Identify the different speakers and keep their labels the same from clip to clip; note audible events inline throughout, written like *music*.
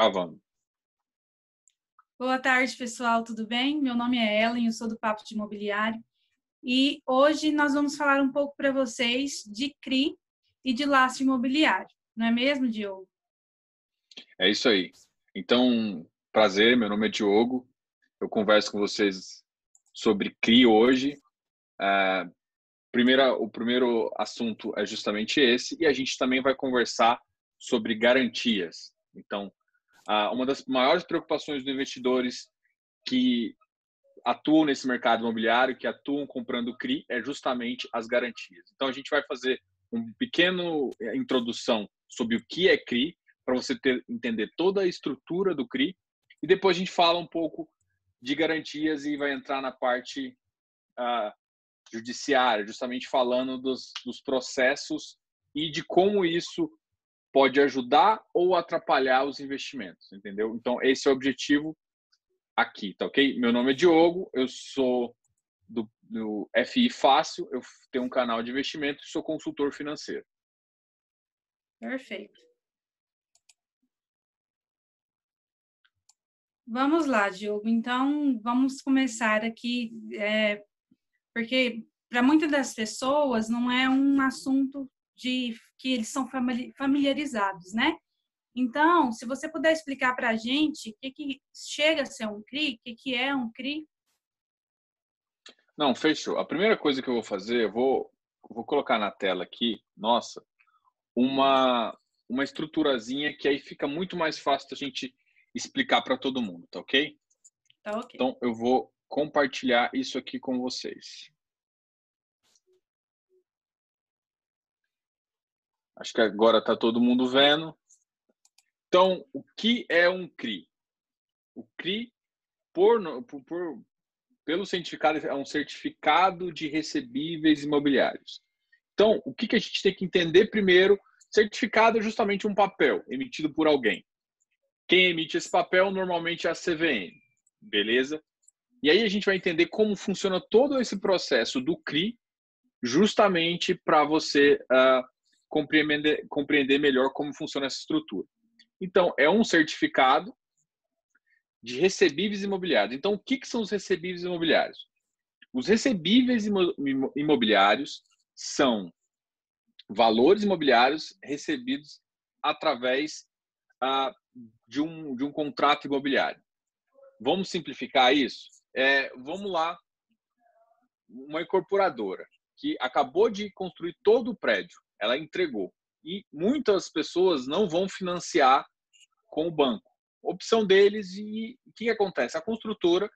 Speaker 1: Gravando.
Speaker 2: Boa tarde, pessoal, tudo bem? Meu nome é Ellen, eu sou do Papo de Imobiliário e hoje nós vamos falar um pouco para vocês de CRI e de lastro imobiliário, não é mesmo, Diogo?
Speaker 1: É isso aí. Então, prazer, meu nome é Diogo, eu converso com vocês sobre CRI hoje. Uh, primeira, o primeiro assunto é justamente esse e a gente também vai conversar sobre garantias. Então, ah, uma das maiores preocupações dos investidores que atuam nesse mercado imobiliário, que atuam comprando CRI, é justamente as garantias. Então, a gente vai fazer uma pequena eh, introdução sobre o que é CRI, para você ter, entender toda a estrutura do CRI, e depois a gente fala um pouco de garantias e vai entrar na parte uh, judiciária, justamente falando dos, dos processos e de como isso pode ajudar ou atrapalhar os investimentos, entendeu? Então, esse é o objetivo aqui, tá ok? Meu nome é Diogo, eu sou do, do FI Fácil, eu tenho um canal de investimento e sou consultor financeiro.
Speaker 2: Perfeito. Vamos lá, Diogo. Então, vamos começar aqui, é, porque para muitas das pessoas não é um assunto de que eles são familiarizados, né? Então, se você puder explicar para a gente o que, que chega a ser um CRI, o que, que é um CRI?
Speaker 1: Não, fechou. A primeira coisa que eu vou fazer, eu vou, vou colocar na tela aqui, nossa, uma, uma estruturazinha que aí fica muito mais fácil da gente explicar para todo mundo, tá ok?
Speaker 2: Tá ok.
Speaker 1: Então, eu vou compartilhar isso aqui com vocês. Acho que agora está todo mundo vendo. Então, o que é um CRI? O CRI, por, por, pelo certificado, é um certificado de recebíveis imobiliários. Então, o que, que a gente tem que entender primeiro? Certificado é justamente um papel emitido por alguém. Quem emite esse papel normalmente é a CVM, beleza? E aí a gente vai entender como funciona todo esse processo do CRI, justamente para você uh, compreender, compreender melhor como funciona essa estrutura. Então, é um certificado de recebíveis imobiliários. Então, o que, que são os recebíveis imobiliários? Os recebíveis imobiliários são valores imobiliários recebidos através ah, de, um, de um contrato imobiliário. Vamos simplificar isso? É, vamos lá, uma incorporadora que acabou de construir todo o prédio ela entregou. E muitas pessoas não vão financiar com o banco. Opção deles e o que acontece? A construtora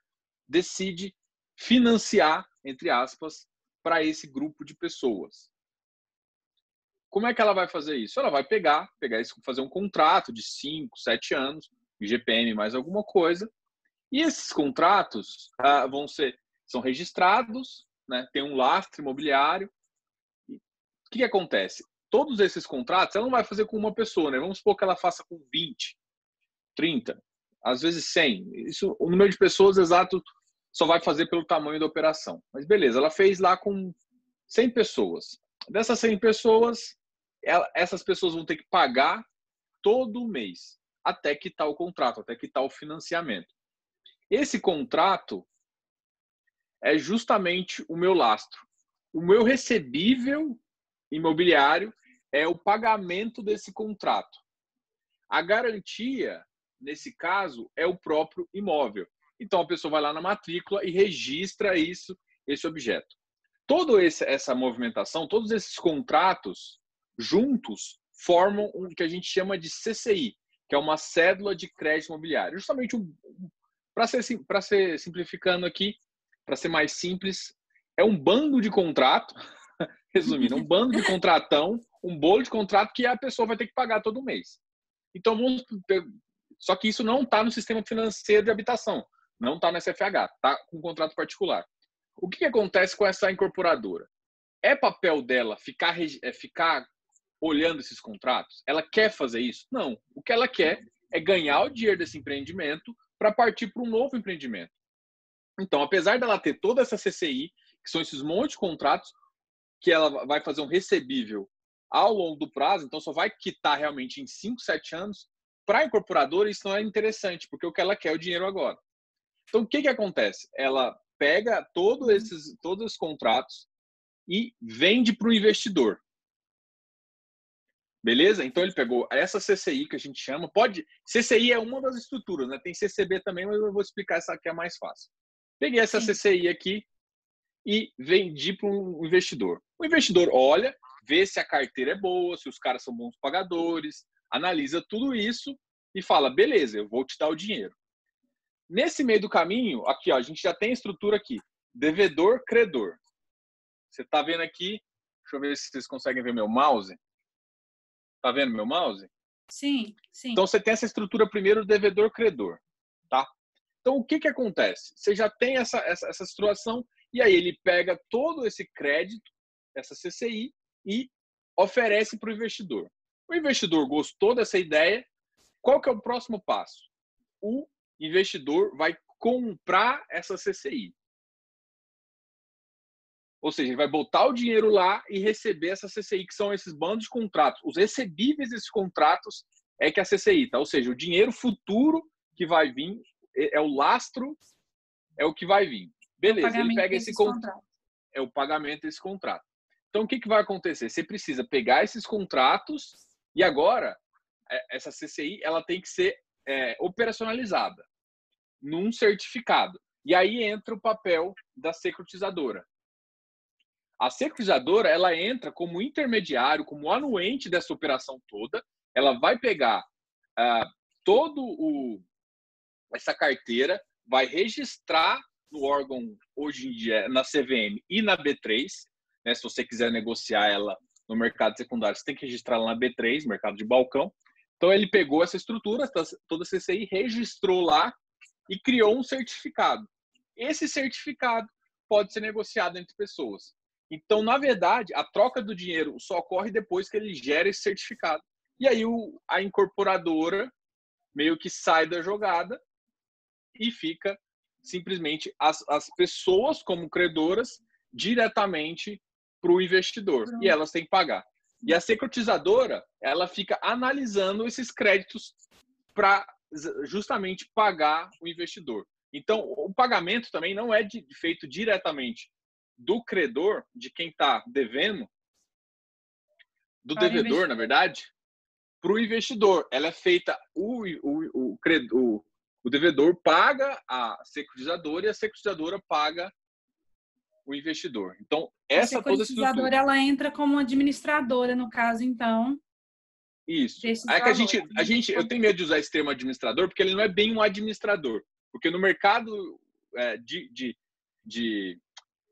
Speaker 1: decide financiar, entre aspas, para esse grupo de pessoas. Como é que ela vai fazer isso? Ela vai pegar, pegar isso, fazer um contrato de 5, 7 anos, IGPM mais alguma coisa, e esses contratos ah, vão ser são registrados, né, tem um lastro imobiliário, que, que acontece? Todos esses contratos, ela não vai fazer com uma pessoa, né? Vamos supor que ela faça com 20, 30, às vezes 100. Isso, o número de pessoas exato só vai fazer pelo tamanho da operação. Mas beleza, ela fez lá com 100 pessoas. Dessas 100 pessoas, ela, essas pessoas vão ter que pagar todo mês até quitar o contrato, até quitar o financiamento. Esse contrato é justamente o meu lastro. O meu recebível imobiliário é o pagamento desse contrato. A garantia, nesse caso, é o próprio imóvel. Então a pessoa vai lá na matrícula e registra isso, esse objeto. Toda essa movimentação, todos esses contratos juntos formam o que a gente chama de CCI, que é uma cédula de crédito imobiliário. Justamente um, para ser, ser simplificando aqui, para ser mais simples, é um bando de contrato Resumindo, um bando de contratão, um bolo de contrato que a pessoa vai ter que pagar todo mês. Então, vamos, só que isso não está no sistema financeiro de habitação, não está no SFH, está com um contrato particular. O que, que, acontece com essa incorporadora? É papel dela ficar, é ficar olhando esses contratos? Ela quer fazer isso? Não. O que ela quer é ganhar o dinheiro desse empreendimento para partir para um novo empreendimento. Então, apesar dela ter toda essa CCI, que são esses montes de contratos, que ela vai fazer um recebível ao longo do prazo, então só vai quitar realmente em 5, 7 anos, para a incorporadora, isso não é interessante, porque o que ela quer é o dinheiro agora. Então, o que, que acontece? Ela pega todos esses, todos os contratos e vende para o investidor. Beleza? Então ele pegou essa CCI que a gente chama, pode, CCI é uma das estruturas, né? Tem CCB também, mas eu vou explicar essa que é mais fácil. Peguei essa Sim. CCI aqui e vendi para um investidor. O investidor olha, vê se a carteira é boa, se os caras são bons pagadores, analisa tudo isso e fala: beleza, eu vou te dar o dinheiro. Nesse meio do caminho, aqui ó, a gente já tem a estrutura aqui: devedor, credor. Você está vendo aqui? Deixa eu ver se vocês conseguem ver meu mouse. Tá vendo meu mouse?
Speaker 2: Sim, sim.
Speaker 1: Então você tem essa estrutura primeiro devedor credor, tá? Então o que que acontece? Você já tem essa essa, essa situação e aí ele pega todo esse crédito, essa CCI e oferece para o investidor. O investidor gostou dessa ideia. Qual que é o próximo passo? O investidor vai comprar essa CCI. Ou seja, ele vai botar o dinheiro lá e receber essa CCI, que são esses bandos de contratos. Os recebíveis desses contratos é que é a CCI, tá? Ou seja, o dinheiro futuro que vai vir é, é o lastro, é o que vai vir. Beleza, ele pega esse contrato. É o pagamento desse contrato. Então, o que, que vai acontecer? Você precisa pegar esses contratos e agora é, essa CCI ela tem que ser é, operacionalizada num certificado. E aí entra o papel da securitizadora. A securitizadora ela entra como intermediário, como anuente dessa operação toda. Ela vai pegar uh, todo o essa carteira, vai registrar no órgão hoje em dia na CVM e na B3. Né? Se você quiser negociar ela no mercado secundário, você tem que registrar ela na B3, mercado de balcão. Então ele pegou essa estrutura, toda a CCI, registrou lá e criou um certificado. Esse certificado pode ser negociado entre pessoas. Então, na verdade, a troca do dinheiro só ocorre depois que ele gera esse certificado. E aí o, a incorporadora meio que sai da jogada e fica simplesmente as, as pessoas como credoras diretamente para o investidor e elas têm que pagar. E a securitizadora ela fica analisando esses créditos para justamente pagar o investidor. Então, o pagamento também não é de, feito diretamente do credor, de quem está devendo, do para devedor, na verdade, para o investidor. Ela é feita, o, o, o, o, o devedor paga a securitizadora e a securitizadora paga o investidor. Então, essa
Speaker 2: a securitizadora ela entra como administradora no caso, então.
Speaker 1: Isso. É que a gente, a gente, eu tenho medo de usar esse termo administrador porque ele não é bem um administrador, porque no mercado é, de, de, de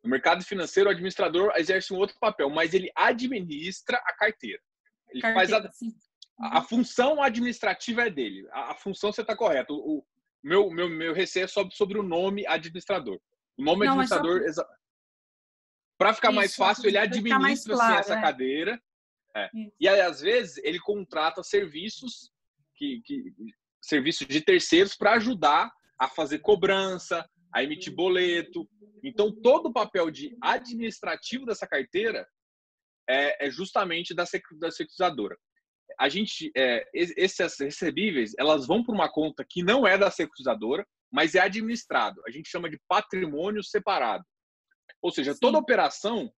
Speaker 1: no mercado financeiro, o administrador exerce um outro papel, mas ele administra a carteira. Ele carteira, faz a, a, função administrativa é dele. A, a função você está correto. O, meu, meu, meu receio é sobre, sobre o nome administrador. O nome Não, administrador. Só... Para ficar Isso, mais fácil, ele administra claro, assim, essa é. cadeira. É. E aí, às vezes, ele contrata serviços que, que serviços de terceiros para ajudar a fazer cobrança, a emitir boleto. Então, todo o papel de administrativo dessa carteira é, é justamente da, da securitizadora. A gente, é, esses recebíveis, elas vão para uma conta que não é da securitizadora, mas é administrado. A gente chama de patrimônio separado. Ou seja, Sim. toda operação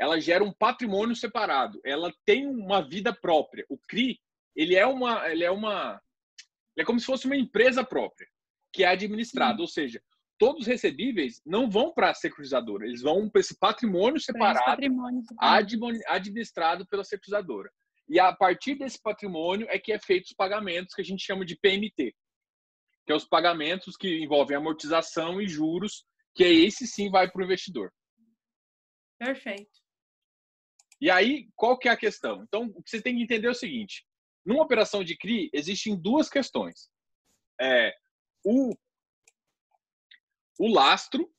Speaker 1: ela gera um patrimônio separado. Ela tem uma vida própria. O CRI, ele é uma, ele é uma, ele é como se fosse uma empresa própria que é administrada. Ou seja, todos os recebíveis não vão para a securitizadora, eles vão para esse patrimônio separado, patrimônio administrado pela securitizadora. E a partir desse patrimônio é que é feito os pagamentos que a gente chama de PMT, que é os pagamentos que envolvem amortização e juros, que é esse sim vai para o investidor.
Speaker 2: Perfeito.
Speaker 1: E aí, qual que é a questão? Então, o que você tem que entender é o seguinte: numa operação de CRI, existem duas questões. É, o o lastro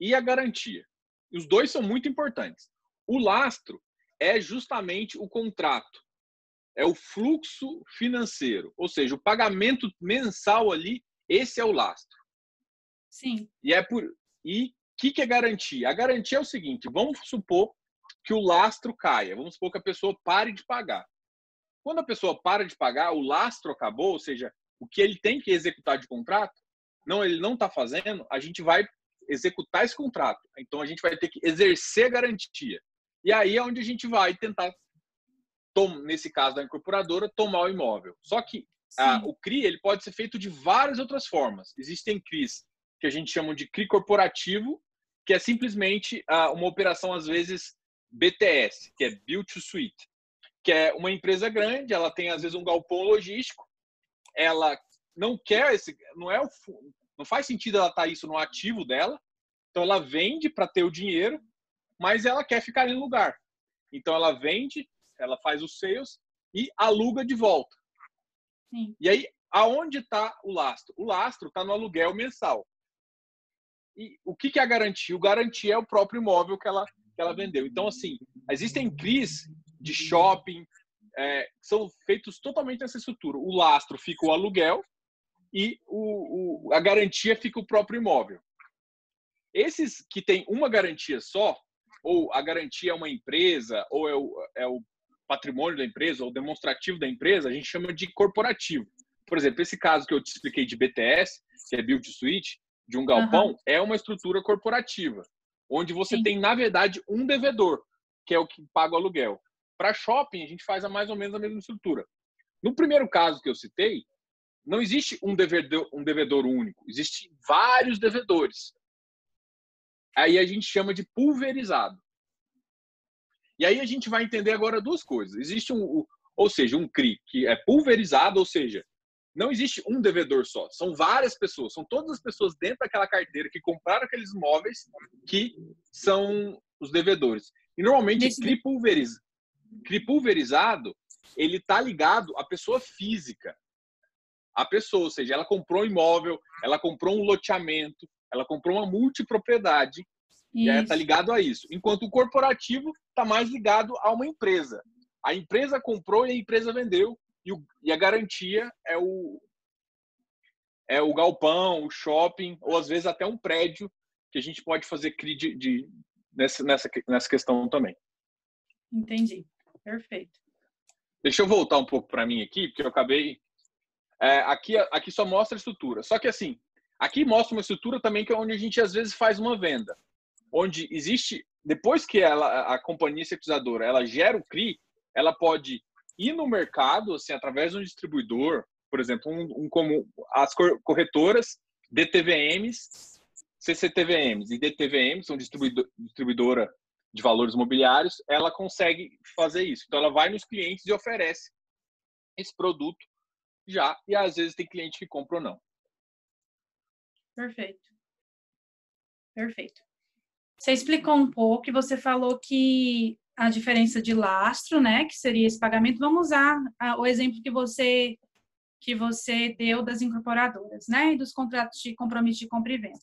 Speaker 1: e a garantia. Os dois são muito importantes. O lastro é justamente o contrato, é o fluxo financeiro, ou seja, o pagamento mensal ali, esse é o lastro.
Speaker 2: Sim.
Speaker 1: E é por e o que, que é garantia? A garantia é o seguinte: vamos supor que o lastro caia, vamos supor que a pessoa pare de pagar. Quando a pessoa para de pagar, o lastro acabou, ou seja, o que ele tem que executar de contrato, não, ele não está fazendo, a gente vai executar esse contrato. Então a gente vai ter que exercer a garantia. E aí é onde a gente vai tentar, nesse caso da incorporadora, tomar o imóvel. Só que a, o CRI ele pode ser feito de várias outras formas. Existem CRIs que a gente chama de CRI corporativo, que é simplesmente a, uma operação, às vezes, BTS, que é Build to Suite, que é uma empresa grande, ela tem, às vezes, um galpão logístico, ela não quer esse, não é o, não faz sentido ela estar tá isso no ativo dela, então ela vende para ter o dinheiro, mas ela quer ficar em lugar. Então ela vende, ela faz os sales e aluga de volta. Sim. E aí, aonde está o lastro? O lastro está no aluguel mensal. E o que, que é a garantia? O garantia é o próprio imóvel que ela, que ela vendeu. Então, assim, existem CRIs de shopping, é, são feitos totalmente nessa estrutura. O lastro fica o aluguel e o, o, a garantia fica o próprio imóvel. Esses que têm uma garantia só, ou a garantia é uma empresa, ou é o, é o patrimônio da empresa, ou demonstrativo da empresa, a gente chama de corporativo. Por exemplo, esse caso que eu te expliquei de BTS, que é Build Suite, de um galpão, uhum. é uma estrutura corporativa, onde você Sim. tem, na verdade, um devedor, que é o que paga o aluguel. Para shopping, a gente faz a mais ou menos a mesma estrutura. No primeiro caso que eu citei, não existe um devedor, um devedor único, existem vários devedores. Aí a gente chama de pulverizado. E aí a gente vai entender agora duas coisas. Existe um, ou seja, um CRI que é pulverizado, ou seja, não existe um devedor só, são várias pessoas, são todas as pessoas dentro daquela carteira que compraram aqueles imóveis que são os devedores. E normalmente Nesse... CRI, pulveriz... CRI pulverizado, ele está ligado à pessoa física a pessoa, ou seja, ela comprou um imóvel, ela comprou um loteamento, ela comprou uma multipropriedade isso. e está ligado a isso. Enquanto o corporativo está mais ligado a uma empresa. A empresa comprou e a empresa vendeu e, o, e a garantia é o é o galpão, o shopping ou às vezes até um prédio que a gente pode fazer CRI de, de, nessa, nessa, nessa questão também.
Speaker 2: Entendi. Perfeito.
Speaker 1: Deixa eu voltar um pouco para mim aqui, porque eu acabei é, aqui, aqui só mostra a estrutura. Só que assim, aqui mostra uma estrutura também que é onde a gente às vezes faz uma venda, onde existe depois que ela, a companhia securizadora ela gera o CRI, ela pode ir no mercado assim através de um distribuidor, por exemplo, um, um como as corretoras DTVMs, CCTVMs e DTVMs são distribuidor, distribuidora de valores imobiliários, ela consegue fazer isso. Então ela vai nos clientes e oferece esse produto já, e às vezes tem cliente que compra ou não.
Speaker 2: Perfeito. Perfeito. Você explicou um pouco você falou que a diferença de lastro, né, que seria esse pagamento, vamos usar o exemplo que você que você deu das incorporadoras, né, e dos contratos de compromisso de compra e venda.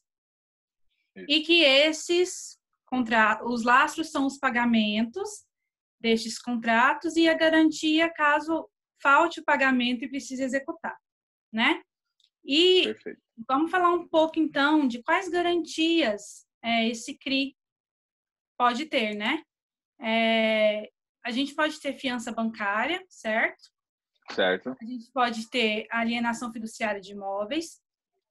Speaker 2: E que esses contratos, os lastros são os pagamentos destes contratos e a garantia caso falte o pagamento e precise executar, né? E Perfeito. Vamos falar um pouco então de quais garantias é, esse CRI pode ter, né? É, a gente pode ter fiança bancária, certo?
Speaker 1: Certo.
Speaker 2: A gente pode ter alienação fiduciária de imóveis.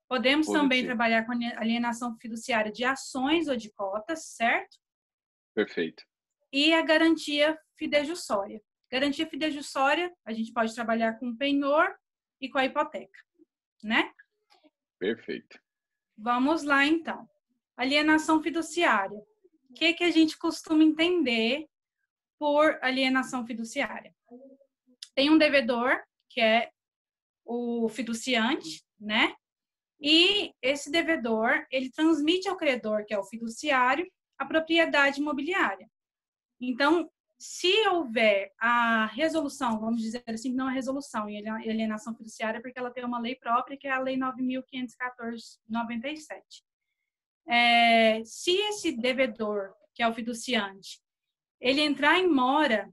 Speaker 2: Podemos também trabalhar com alienação fiduciária de ações ou de cotas, certo?
Speaker 1: Perfeito.
Speaker 2: E a garantia fidejussória. Garantia fidejussória, a gente pode trabalhar com o penhor e com a hipoteca, né?
Speaker 1: Perfeito.
Speaker 2: Vamos lá, então. Alienação fiduciária. O que, que a gente costuma entender por alienação fiduciária? Tem um devedor, que é o fiduciante, né? E esse devedor, ele transmite ao credor, que é o fiduciário, a propriedade imobiliária. Então, se houver a resolução, vamos dizer assim, não a resolução em alienação fiduciária, porque ela tem uma lei própria, que é a Lei 9.514-97. É, se esse devedor, que é o fiduciante, ele entrar em mora,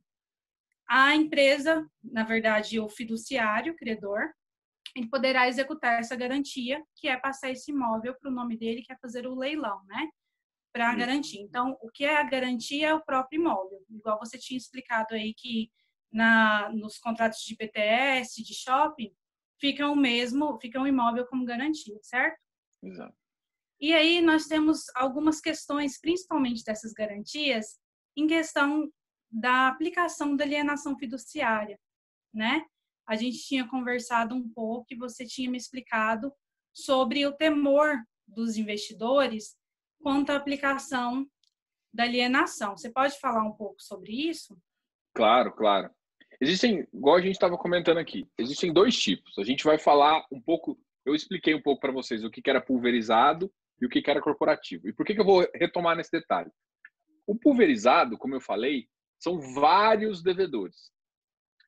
Speaker 2: a empresa, na verdade, o fiduciário, o credor, ele poderá executar essa garantia, que é passar esse imóvel para o nome dele, que é fazer o leilão, né? Para garantir. Então, o que é a garantia é o próprio imóvel. Igual você tinha explicado aí que na, nos contratos de PTS, de shopping, fica o mesmo, fica um imóvel como garantia, certo?
Speaker 1: Exato.
Speaker 2: E aí nós temos algumas questões, principalmente dessas garantias, em questão da aplicação da alienação fiduciária, né? A gente tinha conversado um pouco e você tinha me explicado sobre o temor dos investidores quanto à aplicação da alienação. Você pode falar um pouco sobre isso?
Speaker 1: Claro, claro. Existem, igual a gente estava comentando aqui, existem dois tipos. A gente vai falar um pouco, eu expliquei um pouco para vocês o que, era pulverizado e o que, era corporativo. E por que, que eu vou retomar nesse detalhe? O pulverizado, como eu falei, são vários devedores.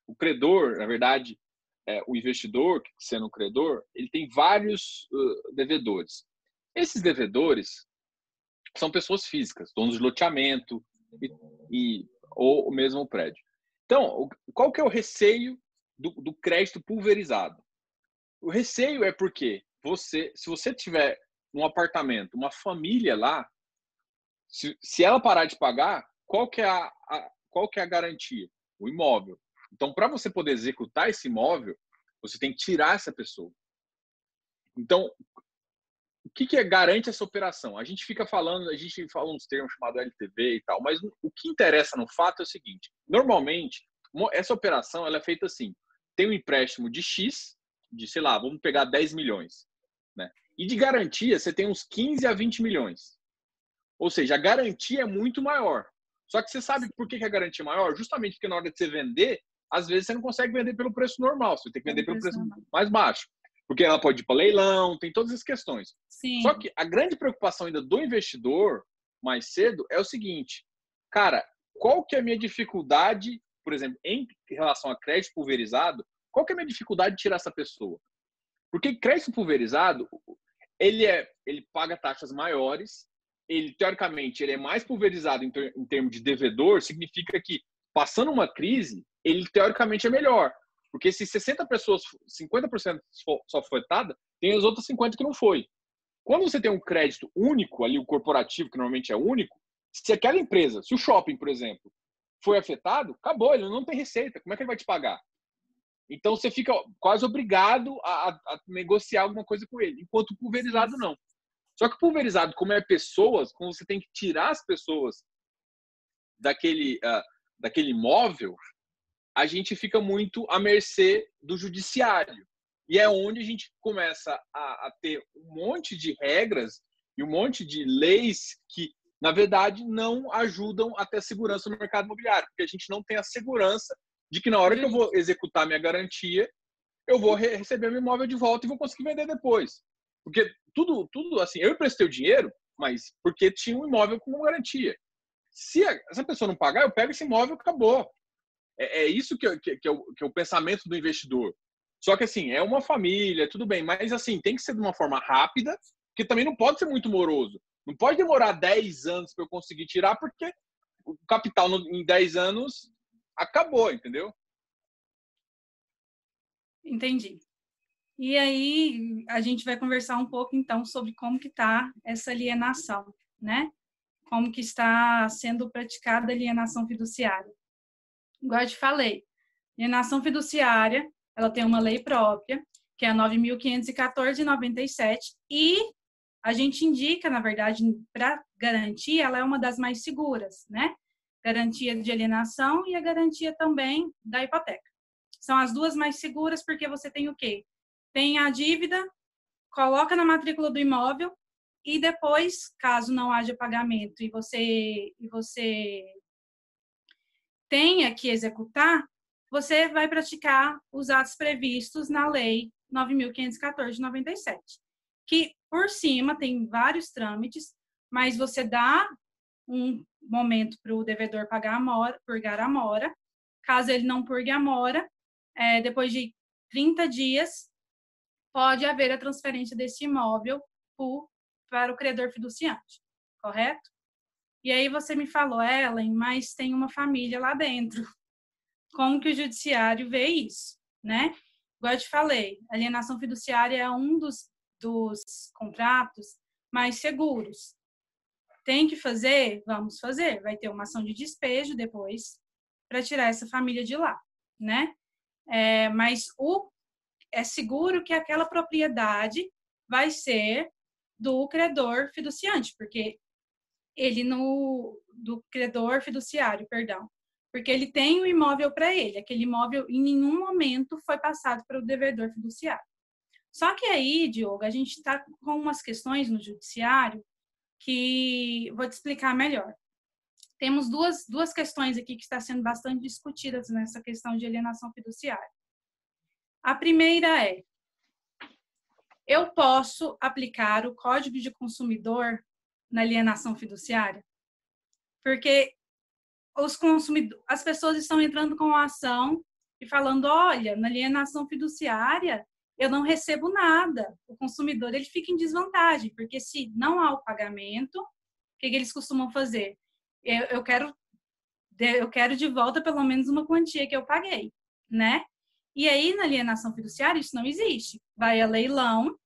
Speaker 1: O credor, na verdade, é, o investidor, sendo credor, ele tem vários uh, devedores. Esses devedores são pessoas físicas, donos de loteamento e, e ou o mesmo prédio. Então, qual que é o receio do, do crédito pulverizado? O receio é porque você, se você tiver um apartamento, uma família lá, se, se ela parar de pagar, qual que é a, a qual que é a garantia? O imóvel. Então, para você poder executar esse imóvel, você tem que tirar essa pessoa. Então, que, que é, garante essa operação? A gente fica falando, a gente fala uns termos chamados LTV e tal, mas o que interessa no fato é o seguinte: normalmente, essa operação ela é feita assim: tem um empréstimo de X, de sei lá, vamos pegar 10 milhões, né? E de garantia você tem uns 15 a 20 milhões. Ou seja, a garantia é muito maior. Só que você sabe por que a garantia é maior? Justamente porque na hora de você vender, às vezes você não consegue vender pelo preço normal, você tem que vender pelo preço mais baixo. Porque ela pode ir para leilão, tem todas as questões.
Speaker 2: Sim.
Speaker 1: Só que a grande preocupação ainda do investidor, mais cedo, é o seguinte: cara, qual que é a minha dificuldade, por exemplo, em relação a crédito pulverizado, qual que é a minha dificuldade de tirar essa pessoa? Porque crédito pulverizado, ele é, ele paga taxas maiores, ele teoricamente ele é mais pulverizado em, ter, em termos de devedor, significa que passando uma crise, ele teoricamente é melhor. Porque se 60 pessoas, 50% só foi afetada, tem as outras 50 que não foi. Quando você tem um crédito único, ali o corporativo, que normalmente é único, se aquela empresa, se o shopping, por exemplo, foi afetado, acabou, ele não tem receita. Como é que ele vai te pagar? Então você fica quase obrigado a, a negociar alguma coisa com ele, enquanto pulverizado não. Só que pulverizado, como é pessoas, como você tem que tirar as pessoas daquele, uh, daquele imóvel, a gente fica muito à mercê do judiciário. E é onde a gente começa a, a ter um monte de regras e um monte de leis que, na verdade, não ajudam a ter segurança no mercado imobiliário, porque a gente não tem a segurança de que na hora que eu vou executar minha garantia, eu vou receber meu imóvel de volta e vou conseguir vender depois. Porque tudo, tudo assim, eu emprestei o dinheiro, mas porque tinha um imóvel com garantia. Se a, essa pessoa não pagar, eu pego esse imóvel acabou. É, é isso que, que, que, é o, que é o pensamento do investidor. Só que assim, é uma família, tudo bem, mas assim, tem que ser de uma forma rápida, que também não pode ser muito moroso. Não pode demorar 10 anos para eu conseguir tirar, porque o capital em 10 anos acabou, entendeu?
Speaker 2: Entendi. E aí a gente vai conversar um pouco então sobre como que está essa alienação, né? Como que está sendo praticada a alienação fiduciária. Igual eu te falei, alienação fiduciária, ela tem uma lei própria, que é a 9.514/97 e a gente indica, na verdade, para garantia, ela é uma das mais seguras, né? Garantia de alienação e a garantia também da hipoteca. São as duas mais seguras porque você tem o quê? tem a dívida, coloca na matrícula do imóvel e depois, caso não haja pagamento e você e você tenha que executar, você vai praticar os atos previstos na lei 9514 de 97, que por cima tem vários trâmites, mas você dá um momento para o devedor pagar a mora, purgar a mora. Caso ele não purgue a mora, é, depois de 30 dias, pode haver a transferência desse imóvel para o credor fiduciante, correto? E aí você me falou, Ellen, mas tem uma família lá dentro. Como que o judiciário vê isso, né? Igual eu te falei, alienação fiduciária é um dos, dos contratos mais seguros. Tem que fazer? Vamos fazer. Vai ter uma ação de despejo depois para tirar essa família de lá, né? É, mas o é seguro que aquela propriedade vai ser do credor fiduciante, porque ele no do credor fiduciário, perdão, porque ele tem o imóvel para ele, aquele imóvel em nenhum momento foi passado para o devedor fiduciário. Só que aí, Diogo, a gente está com umas questões no judiciário que vou te explicar melhor. Temos duas, duas questões aqui que está sendo bastante discutidas nessa questão de alienação fiduciária. A primeira é: eu posso aplicar o Código de Consumidor na alienação fiduciária? Porque os consumidores, as pessoas estão entrando com a ação e falando, olha, na alienação fiduciária eu não recebo nada. O consumidor ele fica em desvantagem, porque se não há o pagamento, o que, eles costumam fazer? Eu, eu quero eu quero de volta pelo menos uma quantia que eu paguei, né? E aí, na alienação fiduciária, isso não existe. Vai a leilão,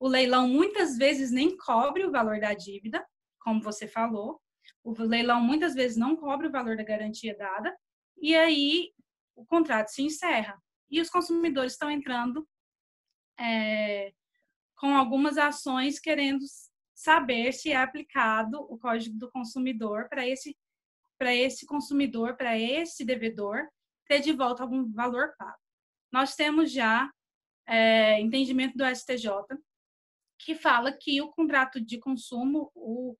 Speaker 2: o leilão muitas vezes nem cobre o valor da dívida, como você falou. O leilão muitas vezes não cobre o valor da garantia dada, e aí o contrato se encerra. E os consumidores estão entrando é, com algumas ações querendo saber se é aplicado o Código do Consumidor para esse, para esse consumidor, para esse devedor, ter de volta algum valor pago nós temos já é, entendimento do STJ que fala que o contrato de consumo o,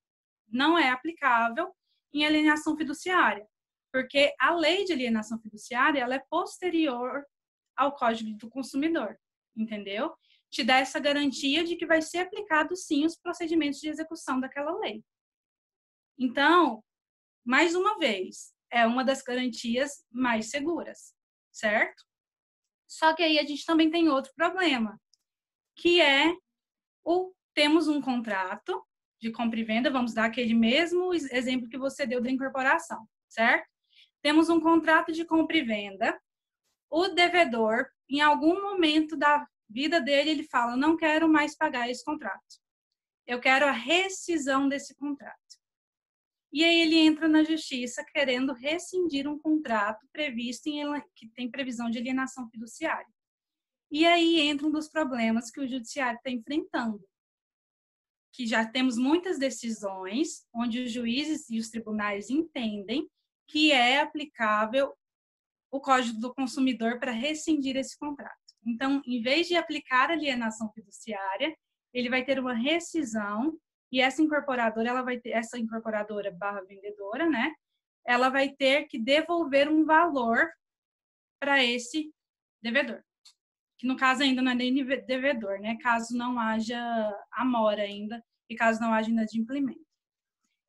Speaker 2: não é aplicável em alienação fiduciária, porque a lei de alienação fiduciária ela é posterior ao Código do Consumidor, entendeu? Te dá essa garantia de que vai ser aplicado sim os procedimentos de execução daquela lei. Então, mais uma vez, é uma das garantias mais seguras, certo? Só que aí a gente também tem outro problema, que é o temos um contrato de compra e venda, vamos dar aquele mesmo exemplo que você deu da incorporação, certo? Temos um contrato de compra e venda. O devedor, em algum momento da vida dele, ele fala: "Não quero mais pagar esse contrato. Eu quero a rescisão desse contrato". E aí ele entra na justiça querendo rescindir um contrato previsto em que tem previsão de alienação fiduciária. E aí entra um dos problemas que o judiciário está enfrentando, que já temos muitas decisões onde os juízes e os tribunais entendem que é aplicável o Código do Consumidor para rescindir esse contrato. Então, em vez de aplicar alienação fiduciária, ele vai ter uma rescisão e essa incorporadora, ela vai ter, essa incorporadora barra vendedora, né? Ela vai ter que devolver um valor para esse devedor. Que no caso ainda não é nem devedor, né? Caso não haja amora ainda e caso não haja inadimplemento.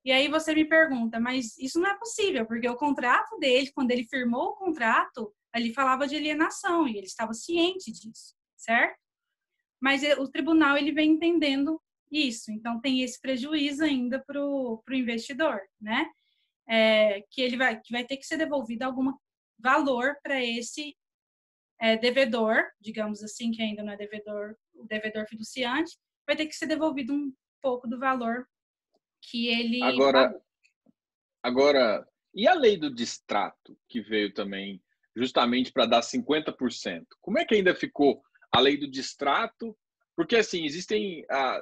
Speaker 2: E aí você me pergunta, mas isso não é possível, porque o contrato dele, quando ele firmou o contrato, ele falava de alienação e ele estava ciente disso, certo? Mas o tribunal ele vem entendendo isso. Então, tem esse prejuízo ainda para o investidor, né? É, que ele vai, que vai ter que ser devolvido algum valor para esse é, devedor, digamos assim, que ainda não é devedor, o devedor fiduciante, vai ter que ser devolvido um pouco do valor que ele.
Speaker 1: Agora, pagou. agora e a lei do distrato, que veio também justamente para dar 50%? Como é que ainda ficou a lei do distrato? Porque, assim, existem ah,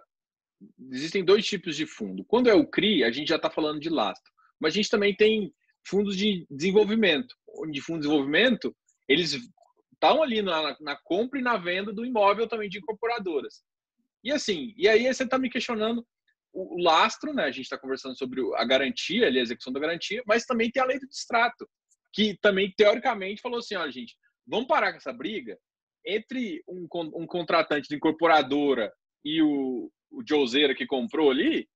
Speaker 1: existem dois tipos de fundo. Quando é o CRI, a gente já está falando de lastro, mas a gente também tem fundos de desenvolvimento. De fundo de desenvolvimento, eles estão ali na, na, compra e na venda do imóvel também de incorporadoras. E assim, e aí você está me questionando o, lastro, né? A gente está conversando sobre a garantia, ali, a execução da garantia, mas também tem a lei do distrato, que também teoricamente falou assim, ó, gente, vamos parar com essa briga entre um, um contratante de incorporadora e o, o Joseira que comprou ali,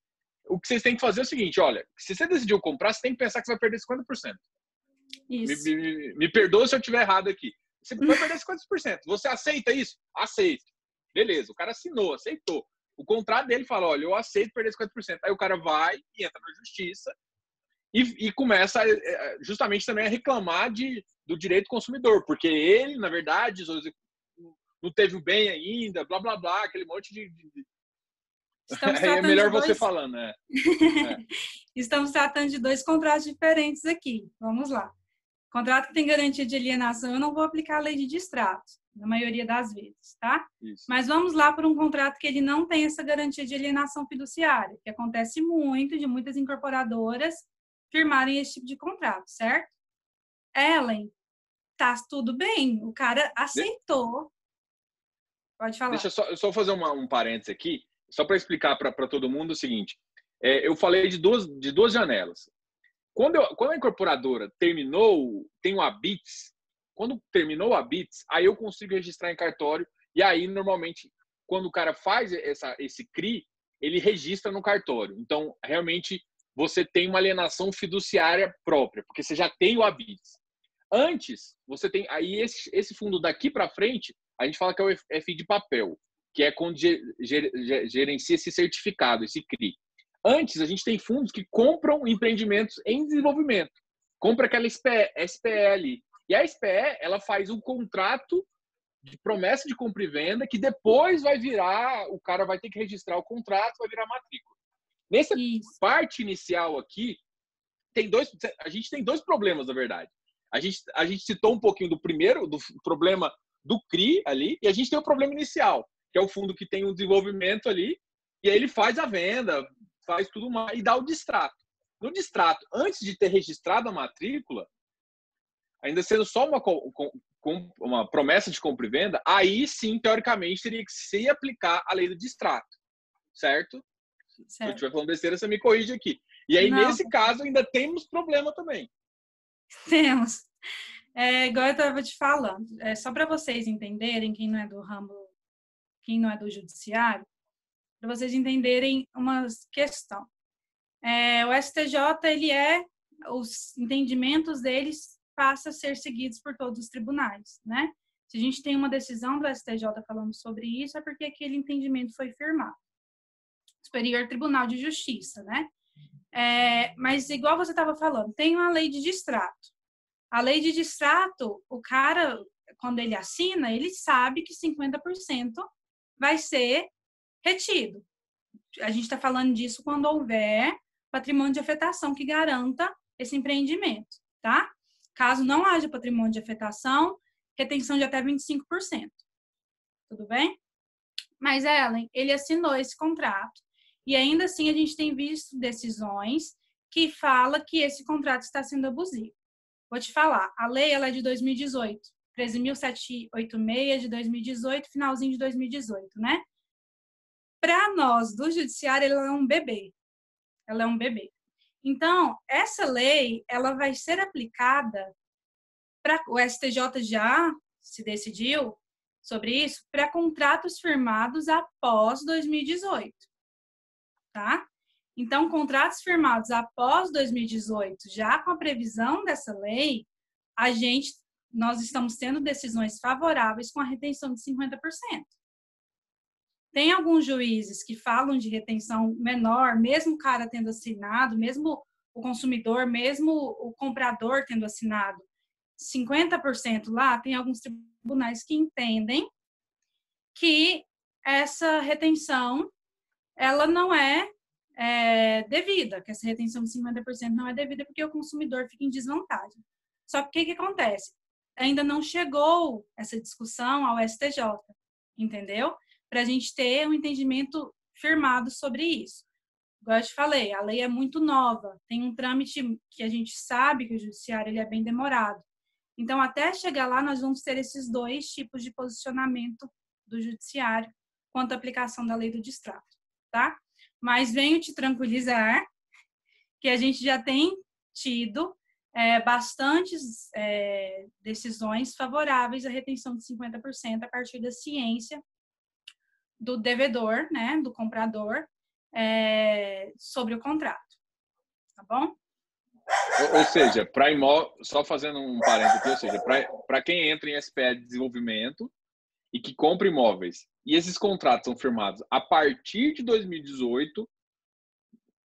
Speaker 1: o que vocês têm que fazer é o seguinte: olha, se você decidiu comprar, você tem que pensar que você vai perder 50%. Isso. Me, me, me perdoa se eu estiver errado aqui. Você vai perder 50%. Você aceita isso? Aceito. Beleza, o cara assinou, aceitou. O contrato dele fala: olha, eu aceito perder 50%. Aí o cara vai e entra na justiça e, e começa é, justamente também a reclamar de, do direito do consumidor, porque ele, na verdade, não teve o bem ainda, blá blá blá, aquele monte de, de, *laughs* é melhor dois... você falando, né? *laughs*
Speaker 2: É. Estamos tratando de dois contratos diferentes aqui. Vamos lá. Contrato que tem garantia de alienação, eu não vou aplicar a lei de distrato, na maioria das vezes, tá? Isso. Mas vamos lá para um contrato que ele não tem essa garantia de alienação fiduciária, que acontece muito de muitas incorporadoras firmarem esse tipo de contrato, certo? Ellen, tá tudo bem, o cara aceitou. Pode falar.
Speaker 1: Deixa eu só, só fazer uma, um parênteses aqui, só para explicar para todo mundo o seguinte. É, eu falei de duas, de duas janelas. Quando, eu, quando a incorporadora terminou, tem o ABITS, quando terminou o ABITS, aí eu consigo registrar em cartório, e aí, normalmente, quando o cara faz essa, esse CRI, ele registra no cartório. Então, realmente, você tem uma alienação fiduciária própria, porque você já tem o ABITS. Antes, você tem. Aí, esse, esse fundo daqui para frente, a gente fala que é o FI de papel, que é quando gerencia esse certificado, esse CRI. Antes, a gente tem fundos que compram empreendimentos em desenvolvimento. Compra aquela SPE, SPL. E a SPE, ela faz um contrato de promessa de compra e venda que depois vai virar, o cara vai ter que registrar o contrato, vai virar matrícula. Nessa Isso. parte inicial aqui, tem dois, a gente tem dois problemas, na verdade. A gente, a gente citou um pouquinho do primeiro, do problema do CRI ali, e a gente tem o problema inicial, que é o fundo que tem um desenvolvimento ali, e aí ele faz a venda, faz tudo mais e dá o distrato. No distrato, antes de ter registrado a matrícula, ainda sendo só uma, uma promessa de compra e venda, aí sim, teoricamente, teria que se aplicar a lei do distrato, certo? certo. Se eu estiver falando besteira, você me corrige aqui. E aí, Não. nesse caso, ainda temos problema também. *laughs*
Speaker 2: Temos. É, igual eu estava te falando, é, só para vocês entenderem, quem não é do ramo, quem não é do judiciário, para vocês entenderem uma questão. É, o STJ, ele é, os entendimentos deles passam a ser seguidos por todos os tribunais, né? Se a gente tem uma decisão do STJ falando sobre isso, é porque aquele entendimento foi firmado. Superior Tribunal de Justiça, né? É, mas igual você estava falando, tem uma lei de distrato. A lei de distrato, o cara, quando ele assina, ele sabe que 50% vai ser retido. A gente está falando disso quando houver patrimônio de afetação que garanta esse empreendimento, tá? Caso não haja patrimônio de afetação, retenção de até 25%. Tudo bem? Mas, Ellen, ele assinou esse contrato e ainda assim a gente tem visto decisões que fala que esse contrato está sendo abusivo. Vou te falar, a lei ela é de 2018, 13.786 de 2018, finalzinho de 2018, né? Para nós do judiciário, ela é um bebê. Ela é um bebê. Então, essa lei, ela vai ser aplicada para o STJ já se decidiu sobre isso para contratos firmados após 2018. Tá? Então, contratos firmados após 2018, já com a previsão dessa lei, a gente nós estamos tendo decisões favoráveis com a retenção de 50%. Tem alguns juízes que falam de retenção menor, mesmo o cara tendo assinado, mesmo o consumidor, mesmo o comprador tendo assinado 50% lá, tem alguns tribunais que entendem que essa retenção ela não é, é devida, que essa retenção de 50% não é devida porque o consumidor fica em desvantagem. Só que o que, que acontece? Ainda não chegou essa discussão ao STJ, entendeu? Para a gente ter um entendimento firmado sobre isso. Igual eu te falei, a lei é muito nova, tem um trâmite que a gente sabe que o judiciário ele é bem demorado. Então, até chegar lá, nós vamos ter esses dois tipos de posicionamento do judiciário quanto à aplicação da lei do distrato, tá? Mas venho te tranquilizar que a gente já tem tido é, bastantes é, decisões favoráveis à retenção de 50% a partir da ciência do devedor, né, do comprador, é, sobre o contrato. Tá bom?
Speaker 1: Ou, seja, para imóvel, só fazendo um parênteses aqui, ou seja, para quem entra em SPE de desenvolvimento e que compra imóveis, e esses contratos são firmados a partir de 2018,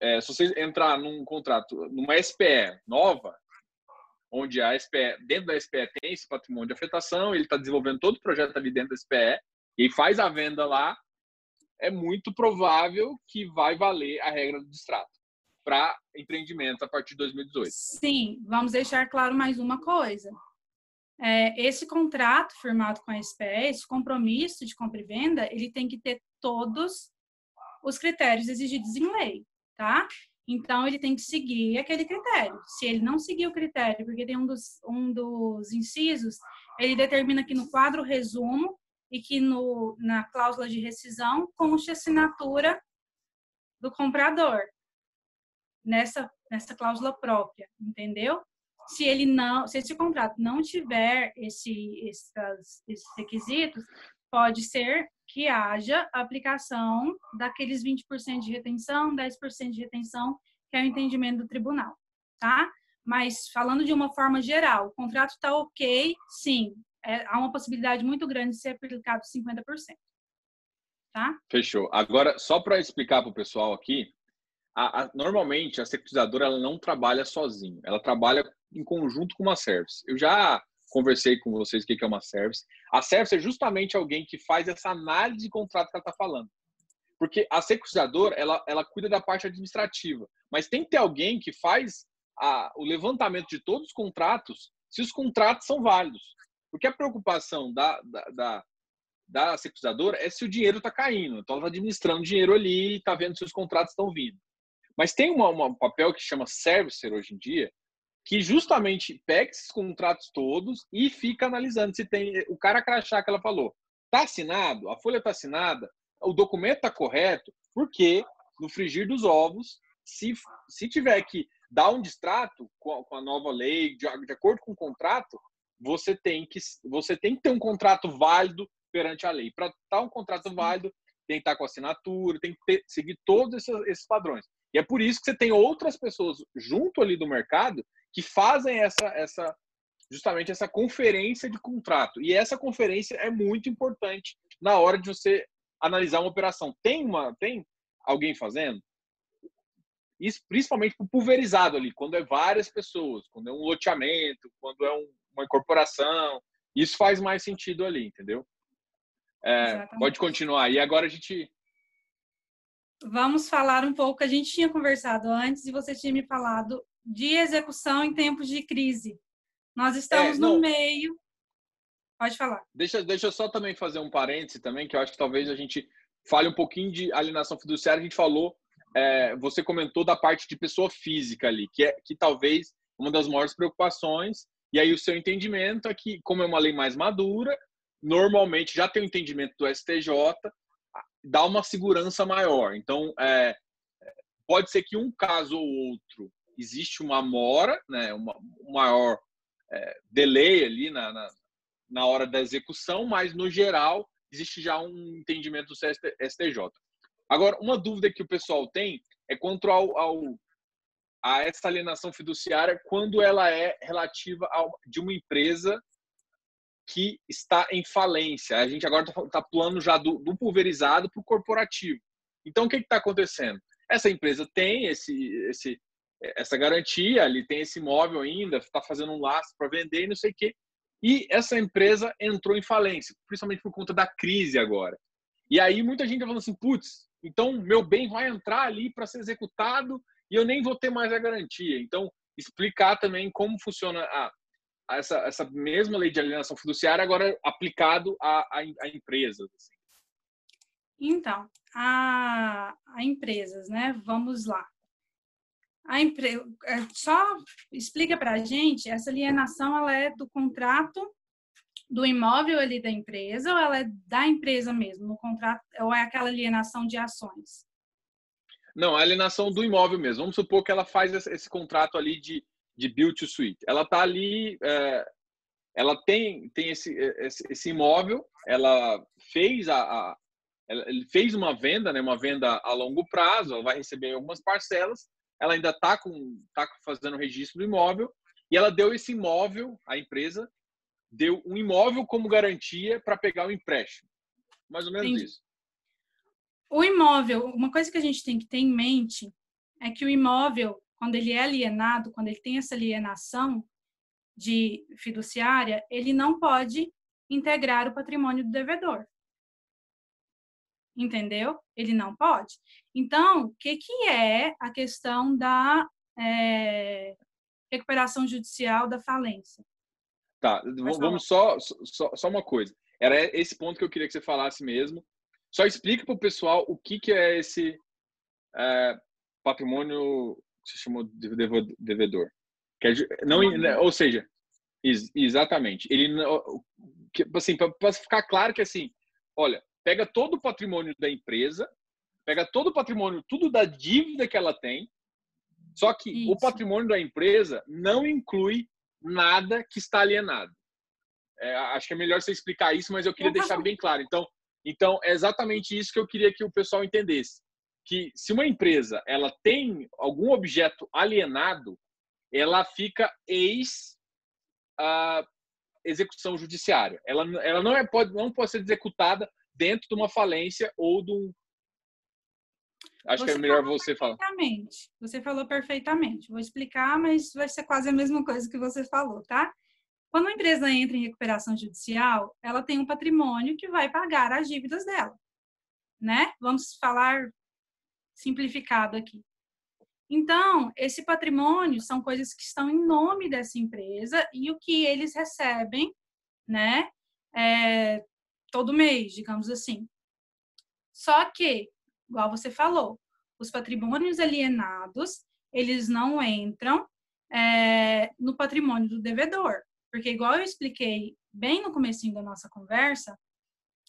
Speaker 1: é, se você entrar num contrato, numa SPE nova, onde a SPE, dentro da SPE tem esse patrimônio de afetação, ele está desenvolvendo todo o projeto ali dentro da SPE, e faz a venda lá, é muito provável que vai valer a regra do distrato. para empreendimentos a partir de 2018.
Speaker 2: Sim, vamos deixar claro mais uma coisa. É, esse contrato firmado com a SPE, esse compromisso de compra e venda, ele tem que ter todos os critérios exigidos em lei, tá? Então, ele tem que seguir aquele critério. Se ele não seguir o critério, porque tem um dos, um dos incisos, ele determina que no quadro resumo e que no, na cláusula de rescisão conste a assinatura do comprador nessa, nessa cláusula própria, entendeu? Se ele não, se esse contrato não tiver esse, esses, requisitos, pode ser que haja aplicação daqueles 20% de retenção, 10% de retenção, que é o entendimento do tribunal, tá? Mas falando de uma forma geral, o contrato está ok, sim, é, há uma possibilidade muito grande de ser aplicado 50%. Tá?
Speaker 1: Fechou. Agora, só para explicar para o pessoal aqui, a, a, normalmente a securitizadora ela não trabalha sozinha, ela trabalha em conjunto com uma service. Eu já conversei com vocês o que é uma service. A service é justamente alguém que faz essa análise de contrato que ela está falando. Porque a securitizadora, ela, ela cuida da parte administrativa, mas tem que ter alguém que faz a, o levantamento de todos os contratos, se os contratos são válidos. Porque a preocupação da, da, da, da securitizadora é se o dinheiro está caindo. Então, ela está administrando dinheiro ali está vendo se os contratos estão vindo. Mas tem uma, uma, um papel que chama servicer hoje em dia, que justamente pega esses contratos todos e fica analisando se tem o cara crachá que ela falou. Está assinado? A folha está assinada? O documento está correto? Porque no frigir dos ovos, se, se tiver que dar um distrato com a, com a nova lei, de, de acordo com o contrato, você tem que você tem que ter um contrato válido perante a lei. Para estar um contrato válido, tem que estar com assinatura, tem que ter, seguir todos esses, esses, padrões. E é por isso que você tem outras pessoas junto ali do mercado que fazem essa, essa justamente essa conferência de contrato. E essa conferência é muito importante na hora de você analisar uma operação. Tem uma tem alguém fazendo? Isso principalmente pulverizado ali, quando é várias pessoas, quando é um loteamento, quando é um, uma incorporação. Isso faz mais sentido ali, entendeu? É, pode continuar. E agora a gente.
Speaker 2: Vamos falar um pouco. A gente tinha conversado antes e você tinha me falado de execução em tempos de crise. Nós estamos é, no meio. Pode falar.
Speaker 1: Deixa, deixa eu só também fazer um parêntese também, que eu acho que talvez a gente fale um pouquinho de alienação fiduciária. A gente falou, é, você comentou da parte de pessoa física ali, que é que talvez uma das maiores preocupações e aí o seu entendimento é que, como é uma lei mais madura, normalmente já tem o entendimento do STJ, dá uma segurança maior. Então, é, pode ser que um caso ou outro existe uma mora, né, uma, um maior é, delay ali na, na, na, hora da execução, mas no geral existe já um entendimento do STJ. Agora, uma dúvida que o pessoal tem é quanto ao, ao a essa alienação fiduciária quando ela é relativa a, de uma empresa que está em falência. A gente agora está tá pulando já do, do pulverizado para o corporativo. Então, o que está acontecendo? Essa empresa tem esse, esse, essa garantia, ele tem esse imóvel ainda, está fazendo um laço para vender e não sei o quê. E essa empresa entrou em falência, principalmente por conta da crise agora. E aí muita gente está falando assim, putz, então meu bem vai entrar ali para ser executado e eu nem vou ter mais a garantia. Então, explicar também como funciona a, a essa, essa mesma lei de alienação fiduciária agora aplicado a, a, a empresas. Assim.
Speaker 2: Então, a, a empresas, né? Vamos lá. A empresa, é, só explica para a gente, essa alienação ela é do contrato do imóvel ali da empresa ou ela é da empresa mesmo, no contrato, ou é aquela alienação de ações?
Speaker 1: Não, a alienação do imóvel mesmo. Vamos supor que ela faz esse, contrato ali de, de build to suite. Ela está ali, é, ela tem, tem esse, esse, esse, imóvel, ela fez a, a ela, fez uma venda, né, uma venda a longo prazo, ela vai receber algumas parcelas, ela ainda está com, tá fazendo registro do imóvel e ela deu esse imóvel, a empresa deu um imóvel como garantia para pegar o empréstimo. Mais ou menos Entendi. isso.
Speaker 2: O imóvel, uma coisa que a gente tem que ter em mente é que o imóvel, quando ele é alienado, quando ele tem essa alienação de fiduciária, ele não pode integrar o patrimônio do devedor. entendeu? Ele não pode. Então, o que, que é a questão da é, recuperação judicial da falência?
Speaker 1: Tá, vamos só, só, só uma coisa. Era esse ponto que eu queria que você falasse mesmo. Só explica para o pessoal o que, que é esse é, patrimônio que se chamou de devedor. Que é, não, né, ou seja, ex, exatamente. Ele assim, para ficar claro que assim, olha, pega todo o patrimônio da empresa, pega todo o patrimônio, tudo da dívida que ela tem, só que Isso. o patrimônio da empresa não inclui nada que está alienado. É, acho que é melhor você explicar isso, mas eu queria deixar bem claro. Então, então é exatamente isso que eu queria que o pessoal entendesse, que se uma empresa ela tem algum objeto alienado, ela fica ex a execução judiciária. Ela, ela não é pode não pode ser executada dentro de uma falência ou de um Acho você que é melhor você falar.
Speaker 2: Perfeitamente. Você falou perfeitamente. Vou explicar, mas vai ser quase a mesma coisa que você falou, tá? Quando a empresa entra em recuperação judicial, ela tem um patrimônio que vai pagar as dívidas dela, né? Vamos falar simplificado aqui. Então, esse patrimônio são coisas que estão em nome dessa empresa e o que eles recebem, né? É, todo mês, digamos assim. Só que, igual você falou, os patrimônios alienados, eles não entram é, no patrimônio do devedor. Porque, igual eu expliquei bem no comecinho da nossa conversa,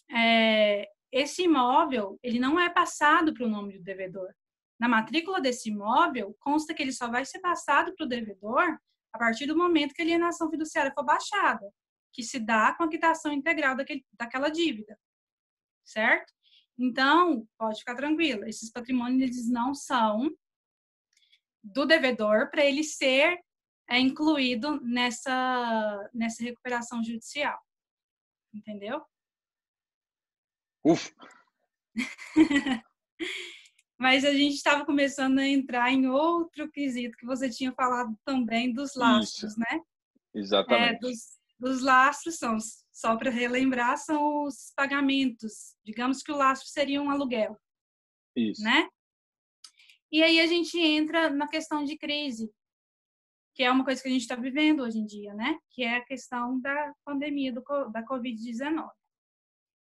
Speaker 2: é, esse imóvel, ele não é passado para o nome do devedor. Na matrícula desse imóvel, consta que ele só vai ser passado para o devedor a partir do momento que a alienação fiduciária for baixada, que se dá com a quitação integral daquele, daquela dívida, certo? Então, pode ficar tranquilo, esses patrimônios eles não são do devedor para ele ser é incluído nessa, nessa recuperação judicial. Entendeu?
Speaker 1: Ufa! *laughs*
Speaker 2: Mas a gente estava começando a entrar em outro quesito que você tinha falado também dos lastros,
Speaker 1: Isso.
Speaker 2: né?
Speaker 1: Exatamente.
Speaker 2: É, dos, dos lastros são, só para relembrar, são os pagamentos. Digamos que o lastro seria um aluguel.
Speaker 1: Isso.
Speaker 2: Né? E aí a gente entra na questão de crise, que é uma coisa que a gente está vivendo hoje em dia, né? Que é a questão da pandemia do, da Covid-19.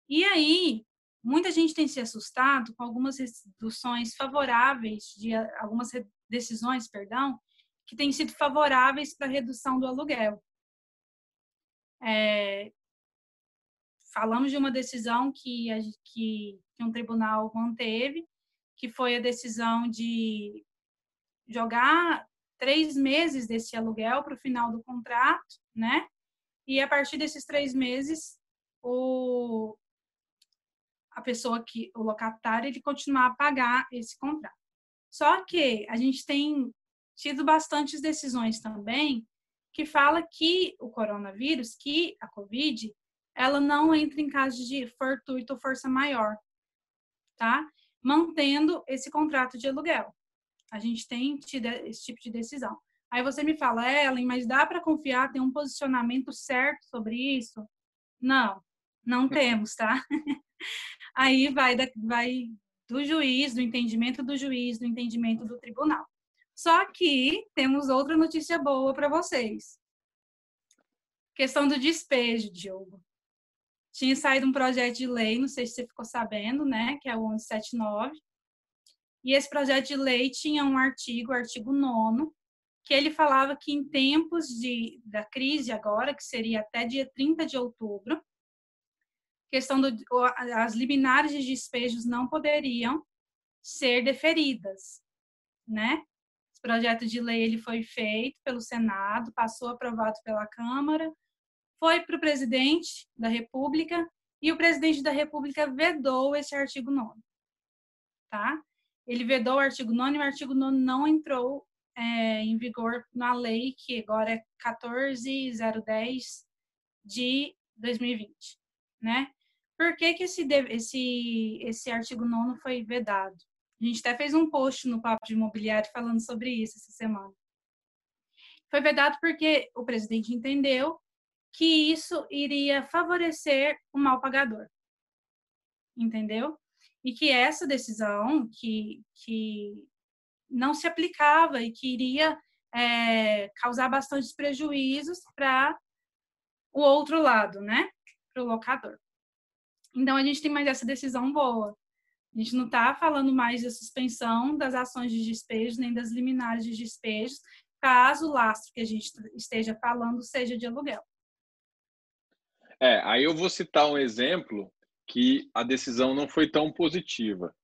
Speaker 2: E aí, muita gente tem se assustado com algumas reduções favoráveis, de algumas decisões, perdão, que têm sido favoráveis para a redução do aluguel. É, falamos de uma decisão que, que, que um tribunal manteve, que foi a decisão de jogar três meses desse aluguel para o final do contrato, né? E a partir desses três meses, o, a pessoa que, o locatário, ele continuar a pagar esse contrato. Só que a gente tem tido bastantes decisões também que fala que o coronavírus, que a Covid, ela não entra em caso de fortuito ou força maior, tá? Mantendo esse contrato de aluguel. A gente tem tido esse tipo de decisão. Aí você me fala, Ellen, mas dá para confiar, tem um posicionamento certo sobre isso? Não, não temos, tá? *laughs* Aí vai, da, vai do juiz, do entendimento do juiz, do entendimento do tribunal. Só que temos outra notícia boa para vocês. Questão do despejo, Diogo. Tinha saído um projeto de lei, não sei se você ficou sabendo, né, que é o 1179, e esse projeto de lei tinha um artigo, artigo 9 que ele falava que em tempos de, da crise agora, que seria até dia 30 de outubro, questão do, as liminares de despejos não poderiam ser deferidas, né? Esse projeto de lei ele foi feito pelo Senado, passou aprovado pela Câmara, foi para o presidente da República e o presidente da República vedou esse artigo 9, tá? Ele vedou o artigo 9 e o artigo 9 não entrou é, em vigor na lei que agora é 14010 de 2020, né? Por que que esse, esse, esse artigo 9 foi vedado? A gente até fez um post no Papo de Imobiliário falando sobre isso essa semana. Foi vedado porque o presidente entendeu que isso iria favorecer o mal pagador. Entendeu? E que essa decisão que, que não se aplicava e que iria é, causar bastantes prejuízos para o outro lado, né? Para o locador. Então, a gente tem mais essa decisão boa. A gente não está falando mais da suspensão das ações de despejo, nem das liminares de despejo, caso o lastro que a gente esteja falando seja de aluguel.
Speaker 1: É, aí eu vou citar um exemplo que a decisão não foi tão positiva.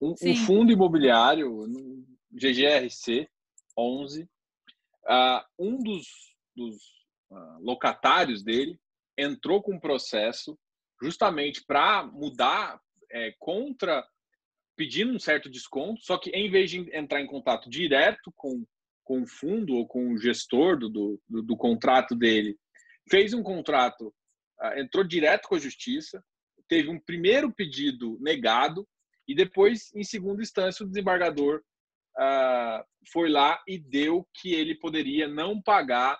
Speaker 1: Um, um fundo imobiliário, GGRC 11, uh, um dos, dos uh, locatários dele entrou com um processo justamente para mudar é, contra, pedindo um certo desconto, só que em vez de entrar em contato direto com, com o fundo ou com o gestor do, do, do contrato dele, fez um contrato, uh, entrou direto com a justiça, teve um primeiro pedido negado e depois, em segunda instância, o desembargador uh, foi lá e deu que ele poderia não pagar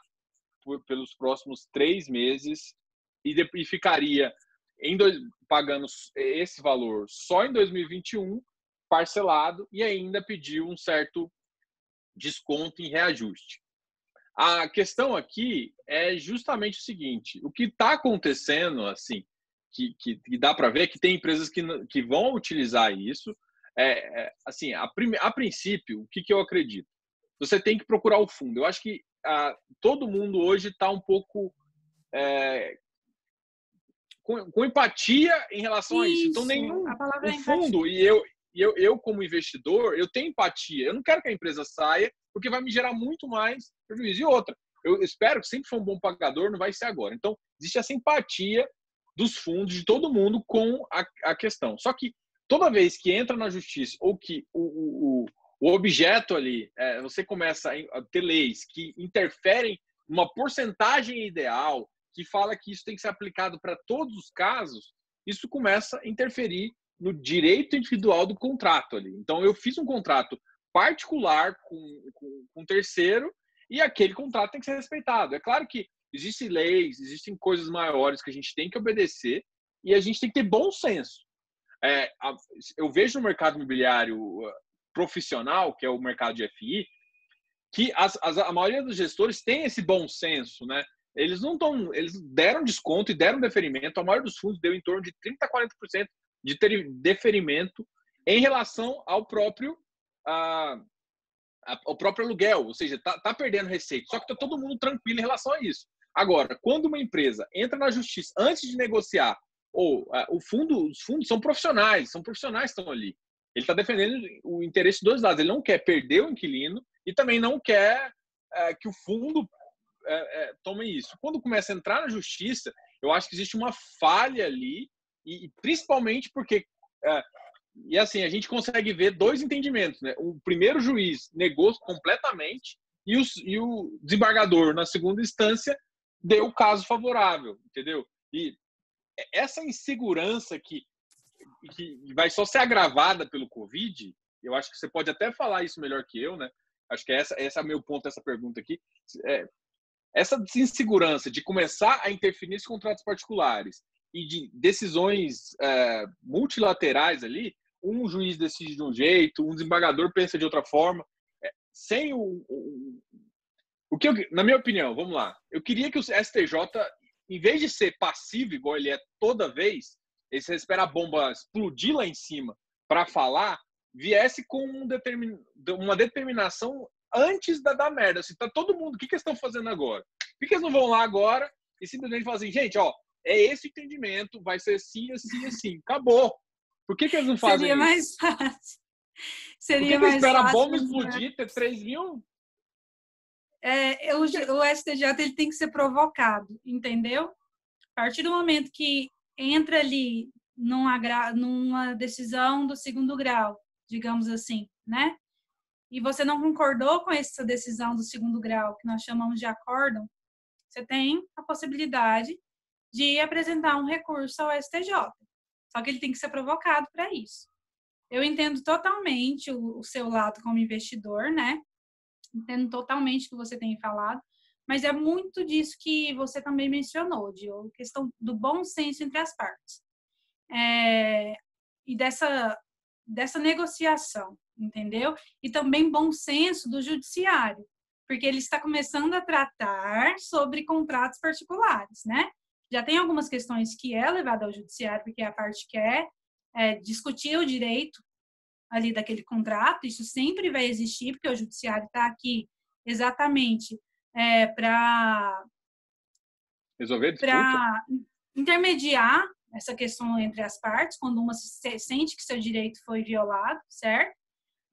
Speaker 1: por, pelos próximos três meses e, de, e ficaria dois, pagando esse valor só em 2021, parcelado, e ainda pediu um certo desconto em reajuste. A questão aqui é justamente o seguinte: o que está acontecendo, assim, que, que, que dá para ver que tem empresas que, que vão utilizar isso. É, é assim, a, a princípio, o que, que eu acredito? Você tem que procurar o fundo. Eu acho que a, todo mundo hoje está um pouco é, com, com, empatia em relação isso, a isso. Então, nenhum
Speaker 2: o
Speaker 1: é fundo, e eu, eu, eu, como investidor, eu tenho empatia. Eu não quero que a empresa saia, porque vai me gerar muito mais prejuízo. E outra, eu espero que sempre for um bom pagador, não vai ser agora. Então, existe essa empatia dos fundos, de todo mundo com a, a questão. Só que toda vez que entra na justiça ou que o, o, o objeto ali, é, você começa a ter leis que interferem numa porcentagem ideal, que fala que isso tem que ser aplicado para todos os casos, isso começa a interferir no direito individual do contrato ali. Então, eu fiz um contrato particular com, com, com um terceiro e aquele contrato tem que ser respeitado. É claro que Existem leis, existem coisas maiores que a gente tem que obedecer e a gente tem que ter bom senso. É, eu vejo no mercado imobiliário uh, profissional, que é o mercado de FI, que as, as, a maioria dos gestores tem esse bom senso, né? Eles não estão, eles deram desconto e deram deferimento. A maioria dos fundos deu em torno de 30 a 40% de ter, deferimento em relação ao próprio uh, ao próprio aluguel, ou seja, tá, tá perdendo receita. Só que tá todo mundo tranquilo em relação a isso. Agora, quando uma empresa entra na justiça antes de negociar, ou uh, o fundo, os fundos são profissionais, são profissionais que estão ali. Ele está defendendo o interesse dos dois lados. Ele não quer perder o inquilino e também não quer uh, que o fundo uh, tome isso. Quando começa a entrar na justiça, eu acho que existe uma falha ali, e, e principalmente porque e assim, a gente consegue ver dois entendimentos. Né? O primeiro juiz negou completamente e, os, e o desembargador, na segunda instância, deu o caso favorável, entendeu? E essa insegurança que, que vai só ser agravada pelo Covid, eu acho que você pode até falar isso melhor que eu, né? Acho que essa, é meu ponto dessa pergunta aqui. É, essa insegurança de começar a interferir nos contratos particulares e de decisões é, multilaterais ali, um juiz decide de um jeito, um desembargador pensa de outra forma, é, sem o, o que eu, na minha opinião, vamos lá. Eu queria que o STJ, em vez de ser passivo, igual ele é toda vez, ele espera a bomba explodir lá em cima para falar, viesse com um determin, uma determinação antes da, da merda. Assim, tá todo mundo, o que, que eles estão fazendo agora? Por que, eles não vão lá agora e simplesmente falar assim, gente, ó, é esse entendimento, vai ser assim, assim, assim. Acabou. Por que, que eles não fazem
Speaker 2: Seria
Speaker 1: isso?
Speaker 2: mais fácil. Seria
Speaker 1: Por que, que
Speaker 2: mais
Speaker 1: espera
Speaker 2: fácil,
Speaker 1: a bomba explodir, ter 3 mil
Speaker 2: é, o, o STJ ele tem que ser provocado, entendeu? A partir do momento que entra ali numa, numa decisão do segundo grau, digamos assim, né? E você não concordou com essa decisão do segundo grau, que nós chamamos de acórdão, você tem a possibilidade de apresentar um recurso ao STJ. Só que ele tem que ser provocado para isso. Eu entendo totalmente o, o seu lado como investidor, né? Entendo totalmente o que você tem falado, mas é muito disso que você também mencionou, de questão do bom senso entre as partes. É, e dessa, dessa negociação, entendeu? E também bom senso do judiciário, porque ele está começando a tratar sobre contratos particulares, né? Já tem algumas questões que é levada ao judiciário, porque é a parte quer é, discutir o direito ali daquele contrato, isso sempre vai existir, porque o judiciário está aqui exatamente é, para
Speaker 1: resolver
Speaker 2: para intermediar essa questão entre as partes, quando uma se sente que seu direito foi violado, certo?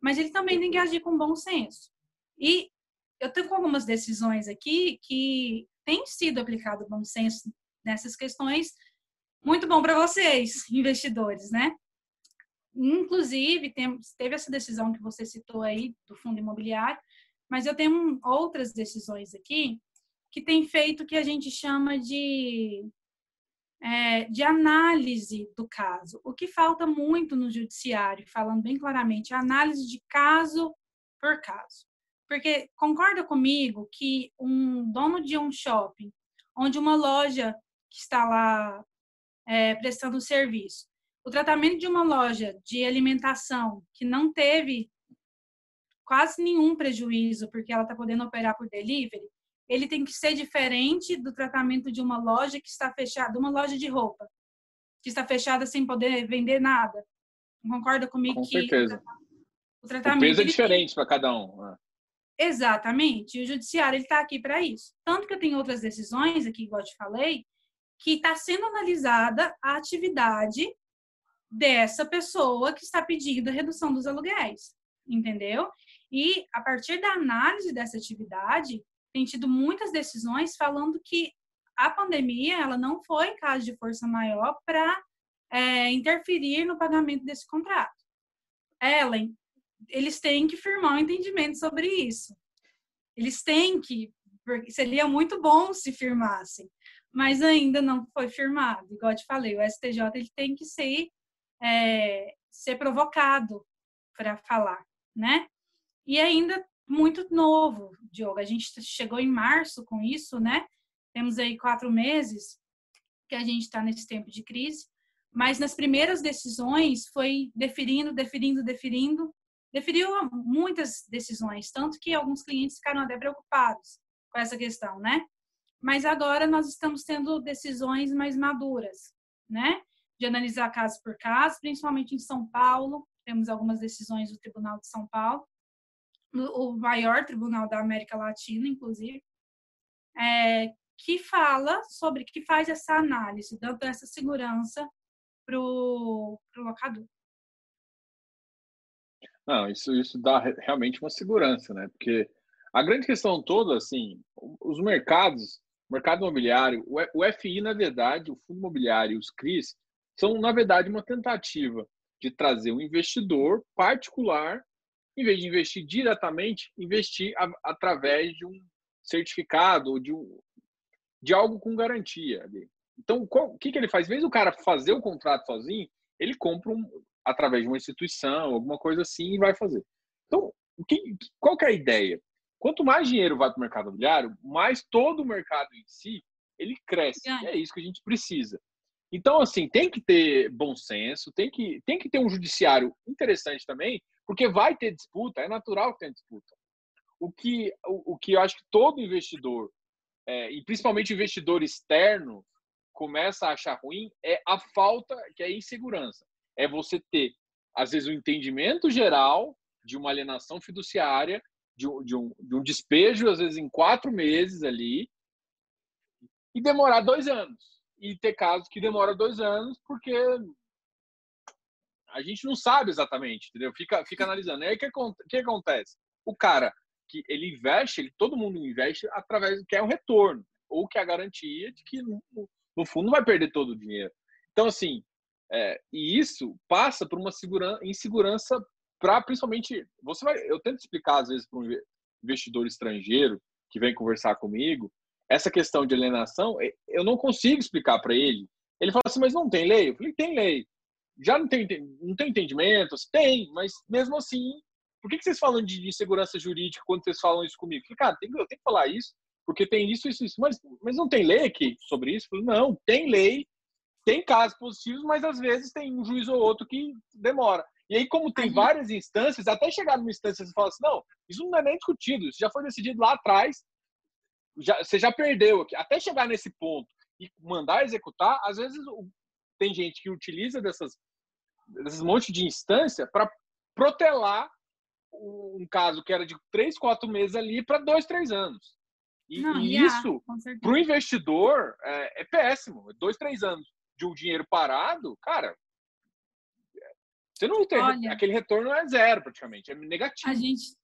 Speaker 2: Mas ele também tem que agir com bom senso. E eu tenho algumas decisões aqui que tem sido aplicado bom senso nessas questões. Muito bom para vocês, *laughs* investidores, né? Inclusive, tem, teve essa decisão que você citou aí do fundo imobiliário, mas eu tenho outras decisões aqui que tem feito o que a gente chama de, é, de análise do caso. O que falta muito no judiciário, falando bem claramente, é análise de caso por caso. Porque concorda comigo que um dono de um shopping, onde uma loja que está lá é, prestando serviço, o tratamento de uma loja de alimentação que não teve quase nenhum prejuízo porque ela está podendo operar por delivery, ele tem que ser diferente do tratamento de uma loja que está fechada, uma loja de roupa que está fechada sem poder vender nada. Concorda comigo
Speaker 1: Com
Speaker 2: que
Speaker 1: certeza.
Speaker 2: o tratamento
Speaker 1: o peso é diferente para cada um. né?
Speaker 2: Exatamente. E o judiciário está aqui para isso. Tanto que eu tenho outras decisões aqui, igual eu te falei, que está sendo analisada a atividade dessa pessoa que está pedindo a redução dos aluguéis, entendeu? E a partir da análise dessa atividade, tem tido muitas decisões falando que a pandemia ela não foi caso de força maior para é, interferir no pagamento desse contrato. Ellen, eles têm que firmar um entendimento sobre isso. Eles têm que, seria muito bom se firmassem, mas ainda não foi firmado. Igual eu te falei, o STJ ele tem que ser é, ser provocado para falar, né? E ainda muito novo, Diogo. A gente chegou em março com isso, né? Temos aí quatro meses que a gente está nesse tempo de crise, mas nas primeiras decisões foi deferindo, deferindo, deferindo, deferiu muitas decisões, tanto que alguns clientes ficaram até preocupados com essa questão, né? Mas agora nós estamos tendo decisões mais maduras, né? De analisar caso por caso, principalmente em São Paulo. Temos algumas decisões do Tribunal de São Paulo, o maior tribunal da América Latina, inclusive, é, que fala sobre, que faz essa análise, dando essa segurança para o locador.
Speaker 1: Não, isso, isso dá realmente uma segurança, né? Porque a grande questão toda, assim, os mercados, mercado imobiliário, o FI, na verdade, o fundo imobiliário e os CRIs, são, na verdade, uma tentativa de trazer um investidor particular, em vez de investir diretamente, investir a, através de um certificado ou de, um, de algo com garantia. Então, o que, que ele faz? Em vez do cara fazer o contrato sozinho, ele compra um, através de uma instituição, alguma coisa assim, e vai fazer. Então, o que, qual que é a ideia? Quanto mais dinheiro vai para o mercado imobiliário, mais todo o mercado em si ele cresce. E é isso que a gente precisa. Então, assim, tem que ter bom senso, tem que, tem que ter um judiciário interessante também, porque vai ter disputa, é natural que tenha disputa. O que, o, o que eu acho que todo investidor, é, e principalmente investidor externo, começa a achar ruim é a falta, que é a insegurança. É você ter, às vezes, o um entendimento geral de uma alienação fiduciária, de de, um, de um despejo, às vezes, em quatro meses ali, e demorar dois anos e ter casos que demora dois anos porque a gente não sabe exatamente, entendeu? Fica, fica analisando. E aí o que, que acontece? O cara que ele investe, ele, todo mundo investe através do que é o retorno ou que é a garantia de que no, no fundo não vai perder todo o dinheiro. Então assim, é, e isso passa por uma segurança, insegurança para principalmente você vai, eu tento explicar às vezes para um investidor estrangeiro que vem conversar comigo essa questão de alienação, eu não consigo explicar para ele. Ele fala assim, mas não tem lei? Eu falei, tem lei. Já não tem, não tem entendimento? Tem, mas mesmo assim, por que, que vocês falam de, segurança jurídica quando vocês falam isso comigo? Eu falei, cara, tem, eu tenho que falar isso, porque tem isso, isso, isso. Mas, mas não tem lei aqui sobre isso? Eu falei, não, tem lei tem casos positivos, mas às vezes tem um juiz ou outro que demora. E aí, como tem várias instâncias, até chegar numa instância você fala assim, não, isso não é nem discutido, isso já foi decidido lá atrás, já, você já perdeu aqui. Até chegar nesse ponto e mandar executar, às vezes tem gente que utiliza dessas, desses monte de instância para protelar um caso que era de três, quatro meses ali para dois, três anos. E, Não, e isso, para o investidor, é, é, péssimo. Dois, três anos de um dinheiro parado, cara, você não tem. Olha, aquele retorno é zero, praticamente, é negativo.
Speaker 2: A gente,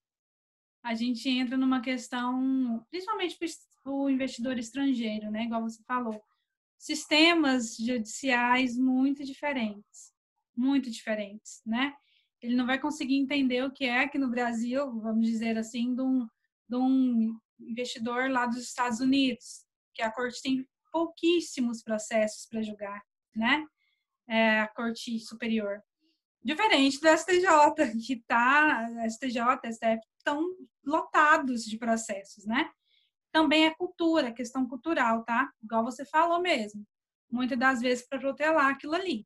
Speaker 2: a gente entra numa questão, principalmente para o investidor estrangeiro, né? Igual você falou. Sistemas judiciais muito diferentes. Muito diferentes, né? Ele não vai conseguir entender o que é que no Brasil, vamos dizer assim, de um, de um investidor lá dos Estados Unidos, que a corte tem pouquíssimos processos para julgar, né? É, a corte superior. Diferente do STJ, *laughs* que tá, STJ, STF estão lotados de processos, né? Também é cultura, questão cultural, tá? Igual você falou mesmo. Muitas das vezes para protelar aquilo ali.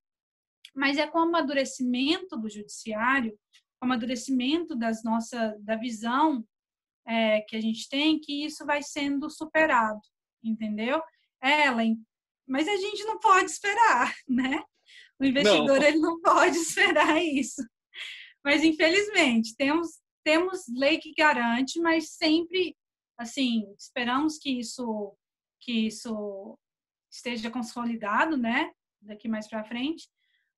Speaker 2: Mas é com o amadurecimento do judiciário, com o amadurecimento das nossa, da visão é, que a gente tem, que isso vai sendo superado, entendeu? Ellen, mas a gente não pode esperar, *laughs* né? O investidor não. ele não pode *laughs* esperar isso. Mas infelizmente temos temos lei que garante, mas sempre assim esperamos que isso que isso esteja consolidado, né? Daqui mais para frente.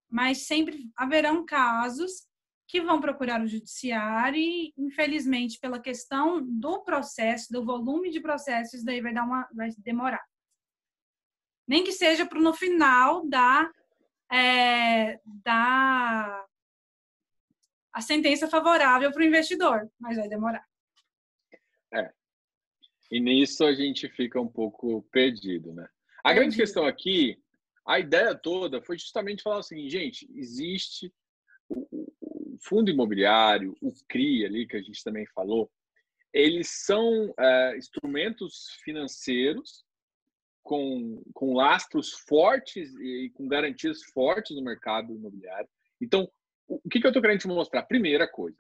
Speaker 2: Mas sempre haverão casos que vão procurar o judiciário e, infelizmente, pela questão do processo, do volume de processos, daí vai dar uma, vai demorar. Nem que seja para no final da é, dar a sentença favorável para o investidor, mas vai demorar.
Speaker 1: É. E nisso a gente fica um pouco perdido, né? A grande questão aqui, a ideia toda foi justamente falar o seguinte, gente, existe o, o fundo imobiliário, o CRI ali, que a gente também falou, eles são é, instrumentos financeiros com, com lastros fortes e com garantias fortes no mercado imobiliário. Então, o que, que eu estou querendo te mostrar? Primeira coisa,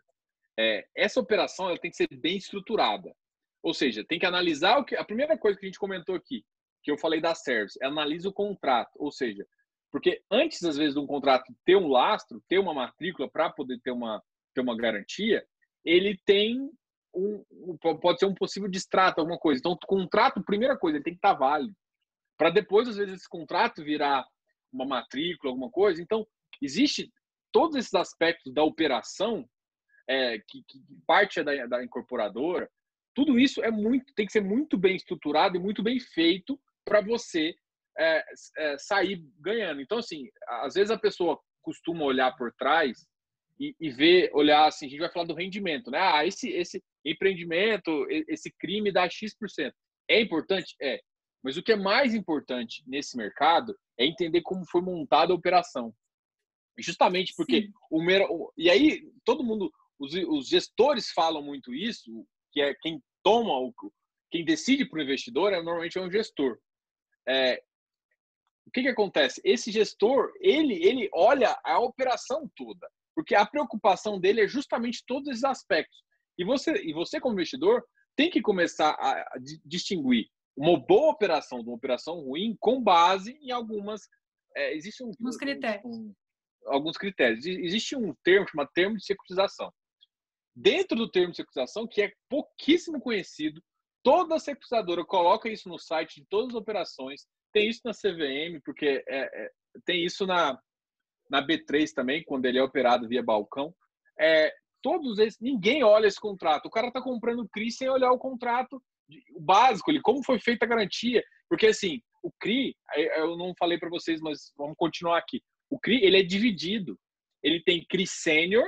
Speaker 1: é, essa operação ela tem que ser bem estruturada. Ou seja, tem que analisar o que. A primeira coisa que a gente comentou aqui, que eu falei da service, é analisa o contrato. Ou seja, porque antes, às vezes, de um contrato ter um lastro, ter uma matrícula para poder ter uma, ter uma garantia, ele tem um, pode ser um possível distrato, alguma coisa. Então, o contrato, primeira coisa, ele tem que estar tá válido para depois, às vezes, esse contrato virar uma matrícula, alguma coisa. Então, existe todos esses aspectos da operação é, que, que, parte é da, da incorporadora. Tudo isso é muito, tem que ser muito bem estruturado e muito bem feito para você é, é, sair ganhando. Então, assim, às vezes a pessoa costuma olhar por trás e, e ver, olhar assim, a gente vai falar do rendimento, né? Ah, esse, esse empreendimento, esse crime dá X%. É importante? É. Mas o que é mais importante nesse mercado é entender como foi montada a operação. Justamente porque Sim. o e aí todo mundo os, os, gestores falam muito isso, que é quem toma o quem decide para o investidor é normalmente é um gestor. É, o que, que acontece? Esse gestor ele ele olha a operação toda, porque a preocupação dele é justamente todos esses aspectos. E você e você como investidor tem que começar a, distinguir uma boa operação de uma operação ruim com base em algumas. É, existe um,
Speaker 2: alguns critérios.
Speaker 1: Um, alguns critérios. Existe um termo chamado termo de securitização. Dentro do termo de securitização, que é pouquíssimo conhecido, toda securitizadora coloca isso no site de todas as operações. Tem isso na CVM, porque é, é, tem isso na, na B3 também, quando ele é operado via balcão. É, todos esses, ninguém olha esse contrato. O cara está comprando CRI sem olhar o contrato o básico ali, como foi feita a garantia. Porque, assim, o CRI, eu não falei para vocês, mas vamos continuar aqui. O CRI, ele é dividido. Ele tem CRI Sênior,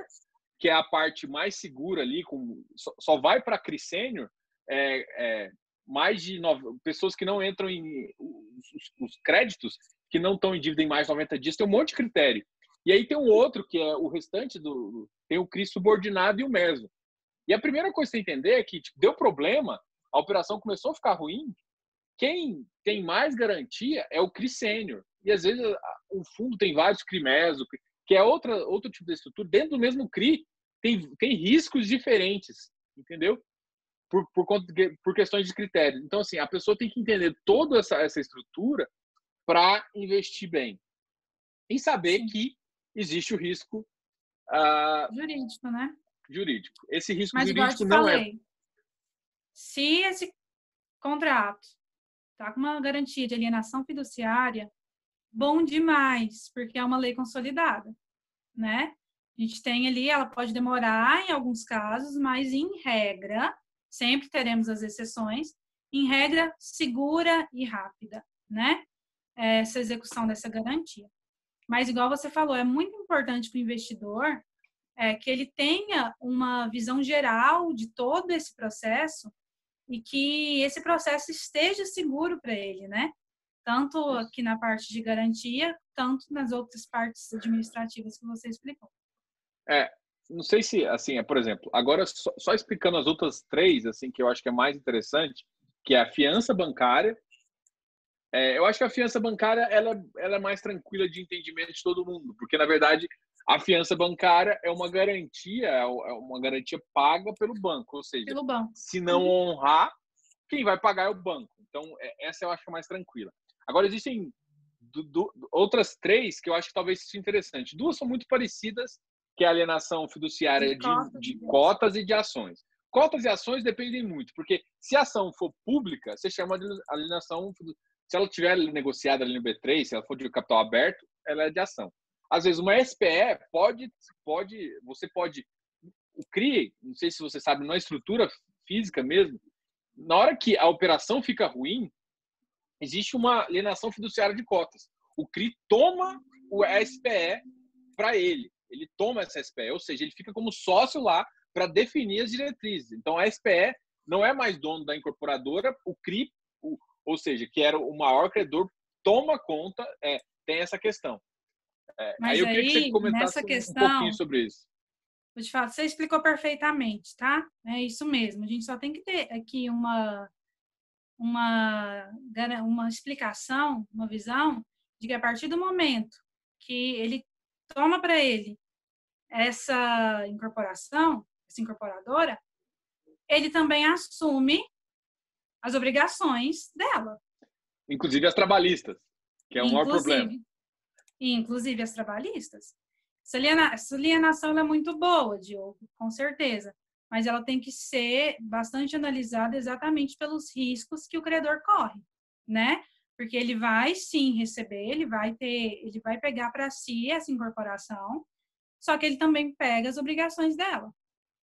Speaker 1: que é a parte mais segura ali, com, só, só vai para CRI Sênior é, é, mais de nove, pessoas que não entram em os, os créditos, que não estão em dívida em mais de 90 dias, tem um monte de critério. E aí tem um outro, que é o restante do. Tem o CRI subordinado e o meso. E a primeira coisa que você entender é que tipo, deu problema, a operação começou a ficar ruim, quem tem mais garantia é o CRI Sênior. E às vezes o fundo tem vários CRIMES, que é outra, outro tipo de estrutura. Dentro do mesmo CRI, tem, tem riscos diferentes, entendeu? Por, por, por questões de critérios. Então, assim, a pessoa tem que entender toda essa, essa estrutura para investir bem. E saber que existe o risco
Speaker 2: uh, jurídico, né?
Speaker 1: Jurídico. Esse risco Mas, jurídico não é falei,
Speaker 2: é. Se esse contrato tá com uma garantia de alienação fiduciária, bom demais, porque é uma lei consolidada, né? A gente tem ali, ela pode demorar em alguns casos, mas em regra, sempre teremos as exceções, em regra segura e rápida, né? Essa execução dessa garantia. Mas, igual você falou, é muito importante para o investidor é, que ele tenha uma visão geral de todo esse processo e que esse processo esteja seguro para ele, né? Tanto aqui na parte de garantia, tanto nas outras partes administrativas que você explicou.
Speaker 1: É, não sei se, assim, é, por exemplo, agora só, só explicando as outras três, assim, que eu acho que é mais interessante, que é a fiança bancária, é, eu acho que a fiança bancária ela, ela é mais tranquila de entendimento de todo mundo, porque na verdade a fiança bancária é uma garantia, é, é uma garantia paga pelo banco, ou seja,
Speaker 2: banco.
Speaker 1: se não uhum. honrar, quem vai pagar é o banco. Então é, essa eu acho é mais tranquila. Agora existem do, do, outras três que eu acho que talvez seja interessante. Duas são muito parecidas, que é a alienação fiduciária de, de, de cotas e de ações. Cotas e ações dependem muito, porque se a ação for pública, você chama de alienação se ela tiver negociada ali no B3, se ela for de capital aberto, ela é de ação. Às vezes, uma SPE pode, pode, você pode, o CRI, não sei se você sabe, na estrutura física mesmo, na hora que a operação fica ruim, existe uma alienação fiduciária de cotas. O CRI toma o SPE para ele. Ele toma essa SPE, ou seja, ele fica como sócio lá para definir as diretrizes. Então, a SPE não é mais dono da incorporadora, o CRI, o, ou seja, que era o maior credor, toma conta, é, tem essa questão.
Speaker 2: É, Mas aí eu queria que você comentasse questão,
Speaker 1: um pouquinho sobre isso.
Speaker 2: Vou te falar, você explicou perfeitamente, tá? É isso mesmo. A gente só tem que ter aqui uma, uma, uma explicação, uma visão de que a partir do momento que ele toma para ele essa incorporação, essa incorporadora, ele também assume as obrigações dela.
Speaker 1: Inclusive as trabalhistas, que é o inclusive, maior problema.
Speaker 2: Inclusive as trabalhistas. Essa alienação é muito boa, Diogo, com certeza. Mas ela tem que ser bastante analisada exatamente pelos riscos que o credor corre, né? Porque ele vai sim receber, ele vai ter, ele vai pegar para si essa incorporação, só que ele também pega as obrigações dela,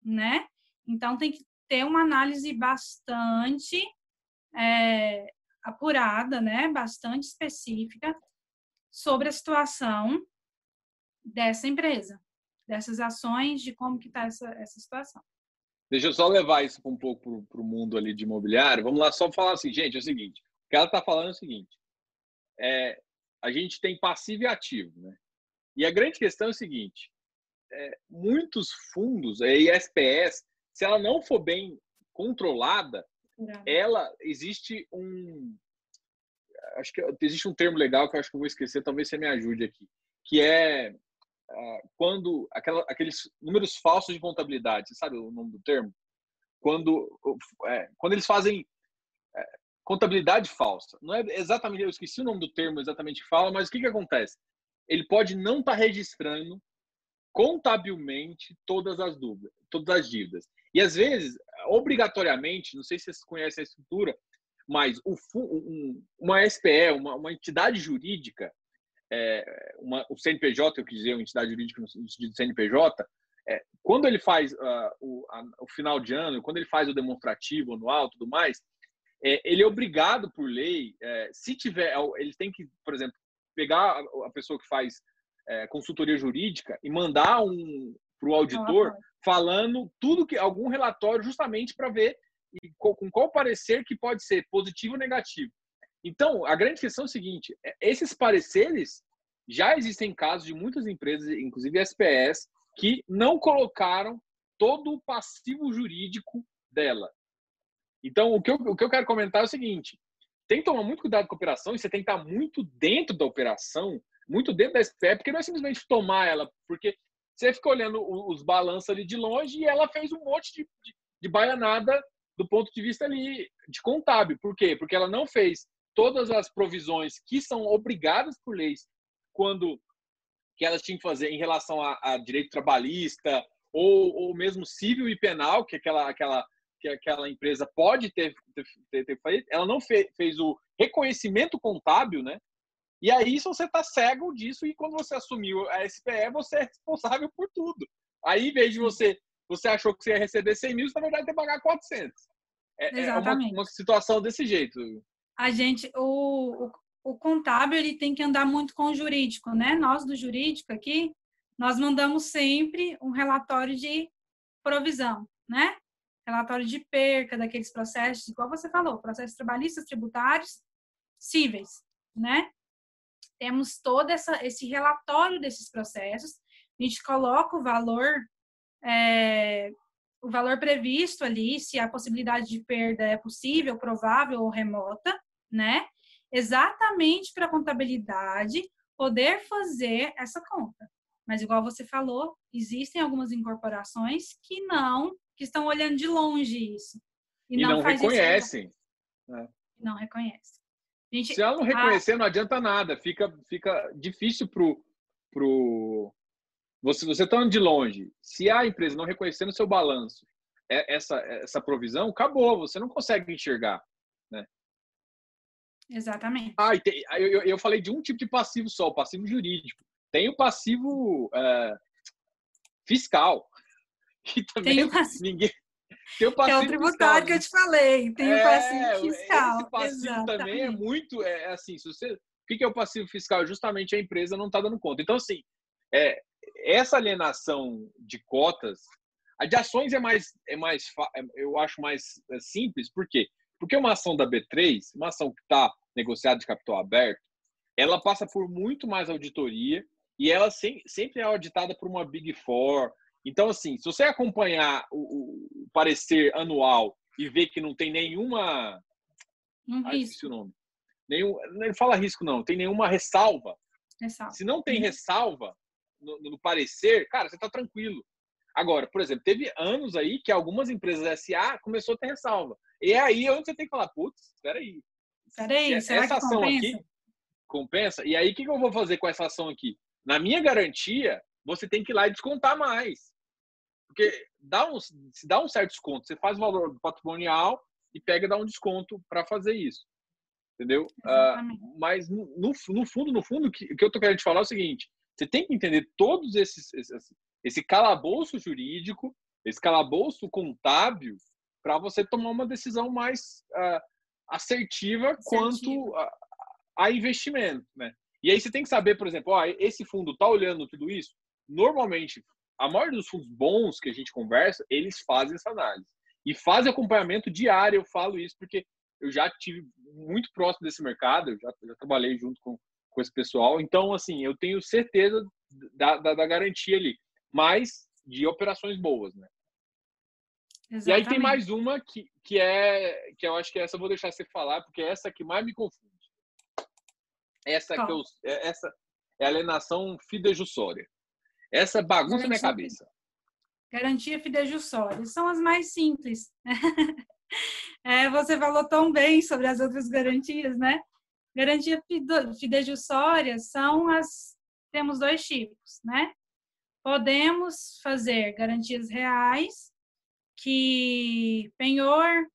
Speaker 2: né? Então tem que ter uma análise bastante é, apurada, né, bastante específica sobre a situação dessa empresa, dessas ações, de como que está essa, essa situação.
Speaker 1: Deixa eu só levar isso um pouco para o mundo ali de imobiliário. Vamos lá, só falar assim, gente, é o seguinte, o que ela está falando é o seguinte, é, a gente tem passivo e ativo, né? E a grande questão é o seguinte, é, muitos fundos, a SPS, se ela não for bem controlada, ela existe um acho que existe um termo legal que eu acho que eu vou esquecer, talvez você me ajude aqui, que é quando aquela, aqueles números falsos de contabilidade, sabe o nome do termo? Quando é, quando eles fazem é, contabilidade falsa. Não é exatamente, eu esqueci o nome do termo exatamente que fala, mas o que que acontece? Ele pode não estar tá registrando contabilmente todas as dúvidas, todas as dívidas. E às vezes, obrigatoriamente, não sei se vocês conhecem a estrutura, mas o, um, uma SPE, uma, uma entidade jurídica, é, uma, o CNPJ, eu quis dizer, uma entidade jurídica no sentido do CNPJ, é, quando ele faz uh, o, a, o, final de ano, quando ele faz o demonstrativo anual tudo mais, é, ele é obrigado por lei, é, se tiver, ele tem que, por exemplo, pegar a, a pessoa que faz é, consultoria jurídica e mandar um para o auditor falando tudo que algum relatório justamente para ver com qual parecer que pode ser positivo ou negativo. Então, a grande questão é o seguinte: é, esses pareceres já existem casos de muitas empresas, inclusive SPS, que não colocaram todo o passivo jurídico dela. Então, o que eu, o que eu quero comentar é o seguinte: tem que tomar muito cuidado com a operação e você tem que estar muito dentro da operação, muito dentro da SPE, porque não é simplesmente tomar ela, porque você fica olhando os balanços ali de longe e ela fez um monte de, de, de baianada do ponto de vista ali de contábil. Por quê? Porque ela não fez todas as provisões que são obrigadas por leis quando que elas tinham que fazer em relação a, a direito trabalhista ou, ou mesmo civil e penal que aquela aquela que aquela empresa pode ter, ter, ter feito, ela não fez, fez o reconhecimento contábil, né? E aí, se você está cego disso, e quando você assumiu a SPE, você é responsável por tudo. Aí, em vez de você, você achou que você ia receber 100 mil, você, na verdade, tem que pagar 400. É, é uma, uma, situação desse jeito.
Speaker 2: A gente, o, o, o, contábil, ele tem que andar muito com o jurídico, né? Nós, do jurídico aqui, nós mandamos sempre um relatório de provisão, né? Relatório de perca daqueles processos, igual você falou, processos trabalhistas, tributários, cíveis, né? temos todo essa, esse relatório desses processos, a gente coloca o valor, é, o valor previsto ali, se a possibilidade de perda é possível, provável ou remota, né? Exatamente para a contabilidade poder fazer essa conta. Mas igual você falou, existem algumas incorporações que não, que estão olhando de longe isso.
Speaker 1: E, e não, não reconhecem.
Speaker 2: Né? Não reconhecem.
Speaker 1: Gente, Se ela não reconhecer, a... não adianta nada. Fica, fica difícil pro, pro você você estando tá de longe. Se a empresa não reconhecer no seu balanço é, essa essa provisão, acabou. Você não consegue enxergar?
Speaker 2: Exatamente.
Speaker 1: Ah, tem, eu, eu falei de um tipo de passivo só, o passivo jurídico. Tem o passivo é, fiscal, *laughs* que também passivo... ninguém
Speaker 2: tem o passivo que é o tributário fiscal, que eu te falei. Tem é, o passivo fiscal.
Speaker 1: Esse passivo Exatamente. também é muito. É, é, assim, se você. O que é o passivo fiscal? Justamente a empresa não está dando conta. Então, assim, é, essa alienação de cotas, a de ações é mais, é mais, é, eu acho mais é, simples. Por quê? Porque uma ação da B3, uma ação que está negociada de capital aberto, ela passa por muito mais auditoria e ela sempre é auditada por uma Big Four, então, assim, se você acompanhar o, o parecer anual e ver que não tem nenhuma.
Speaker 2: Um ah, risco.
Speaker 1: o nome. Nenhum, não fala risco, não, tem nenhuma ressalva. ressalva. Se não tem uhum. ressalva no, no parecer, cara, você está tranquilo. Agora, por exemplo, teve anos aí que algumas empresas SA começou a ter ressalva. E é aí onde você tem que falar, putz, espera aí.
Speaker 2: Peraí, essa ação compensa? aqui
Speaker 1: compensa? E aí, o que, que eu vou fazer com essa ação aqui? Na minha garantia, você tem que ir lá e descontar mais. Porque dá um, se dá um certo desconto, você faz o valor patrimonial e pega e dá um desconto para fazer isso. Entendeu? Uh, mas no, no, fundo, no fundo, o que, que eu tô querendo te falar é o seguinte: você tem que entender todos esses, esse, esse calabouço jurídico, esse calabouço contábil, para você tomar uma decisão mais uh, assertiva, quanto a, a, investimento, né? E aí você tem que saber, por exemplo, ó, esse fundo está olhando tudo isso. Normalmente, a maioria dos fundos bons que a gente conversa, eles fazem essa análise. E fazem acompanhamento diário, eu falo isso porque eu já tive muito próximo desse mercado, eu já, já trabalhei junto com, com esse pessoal. Então, assim, eu tenho certeza da, da, da garantia ali, mas de operações boas, né? Exatamente. E aí tem mais uma que, que é que eu acho que essa eu vou deixar você falar, porque é essa que mais me confunde. Essa que eu, é, essa é a alienação fidejussória. Essa bagunça na minha cabeça.
Speaker 2: Garantia fidejussória. São as mais simples. *laughs* é, você falou tão bem sobre as outras garantias, né? Garantia fidejussória são as. Temos dois tipos, né? Podemos fazer garantias reais, que penhor,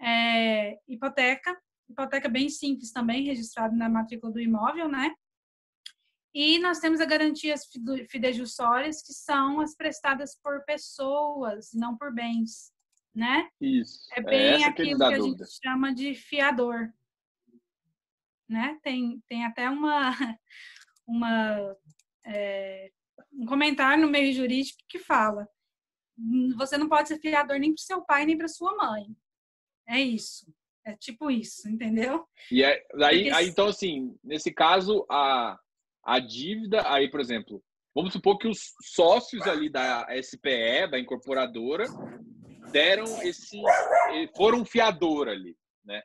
Speaker 2: é, hipoteca, hipoteca bem simples também, registrado na matrícula do imóvel, né? E nós temos as garantias fidejussórias, que são as prestadas por pessoas, não por bens, né?
Speaker 1: Isso.
Speaker 2: É bem é aquilo que, que a gente chama de fiador. Né? Tem, tem até uma, *laughs* uma é, um comentário no meio jurídico que fala você não pode ser fiador nem para seu pai nem para sua mãe. É isso. É tipo isso, entendeu?
Speaker 1: E é, aí, aí, então, assim, nesse caso, a, a dívida, aí, por exemplo, vamos supor que os sócios ali da SPE, da incorporadora, deram esse. foram fiador ali, né?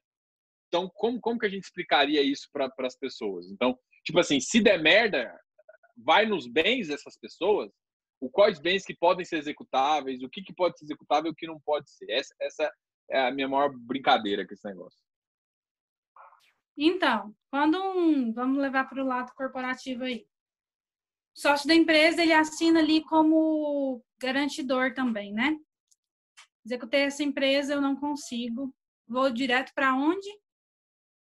Speaker 1: Então, como, como que a gente explicaria isso para as pessoas? Então, tipo assim, se der merda, vai nos bens dessas pessoas, o quais bens que podem ser executáveis, o que, que pode ser executável e o que não pode ser. Essa, essa é a minha maior brincadeira com esse negócio.
Speaker 2: Então, quando um, vamos levar para o lado corporativo aí, o sócio da empresa ele assina ali como garantidor também, né? Executei essa empresa, eu não consigo, vou direto para onde?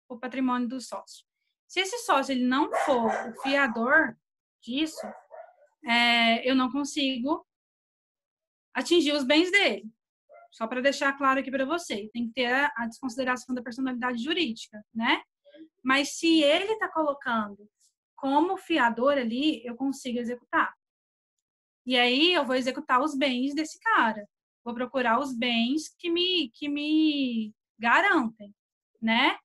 Speaker 2: O patrimônio do sócio. Se esse sócio ele não for o fiador disso, é, eu não consigo atingir os bens dele. Só para deixar claro aqui para você, tem que ter a, a desconsideração da personalidade jurídica, né? Mas se ele está colocando como fiador ali, eu consigo executar. E aí eu vou executar os bens desse cara. Vou procurar os bens que me que me garantem, né?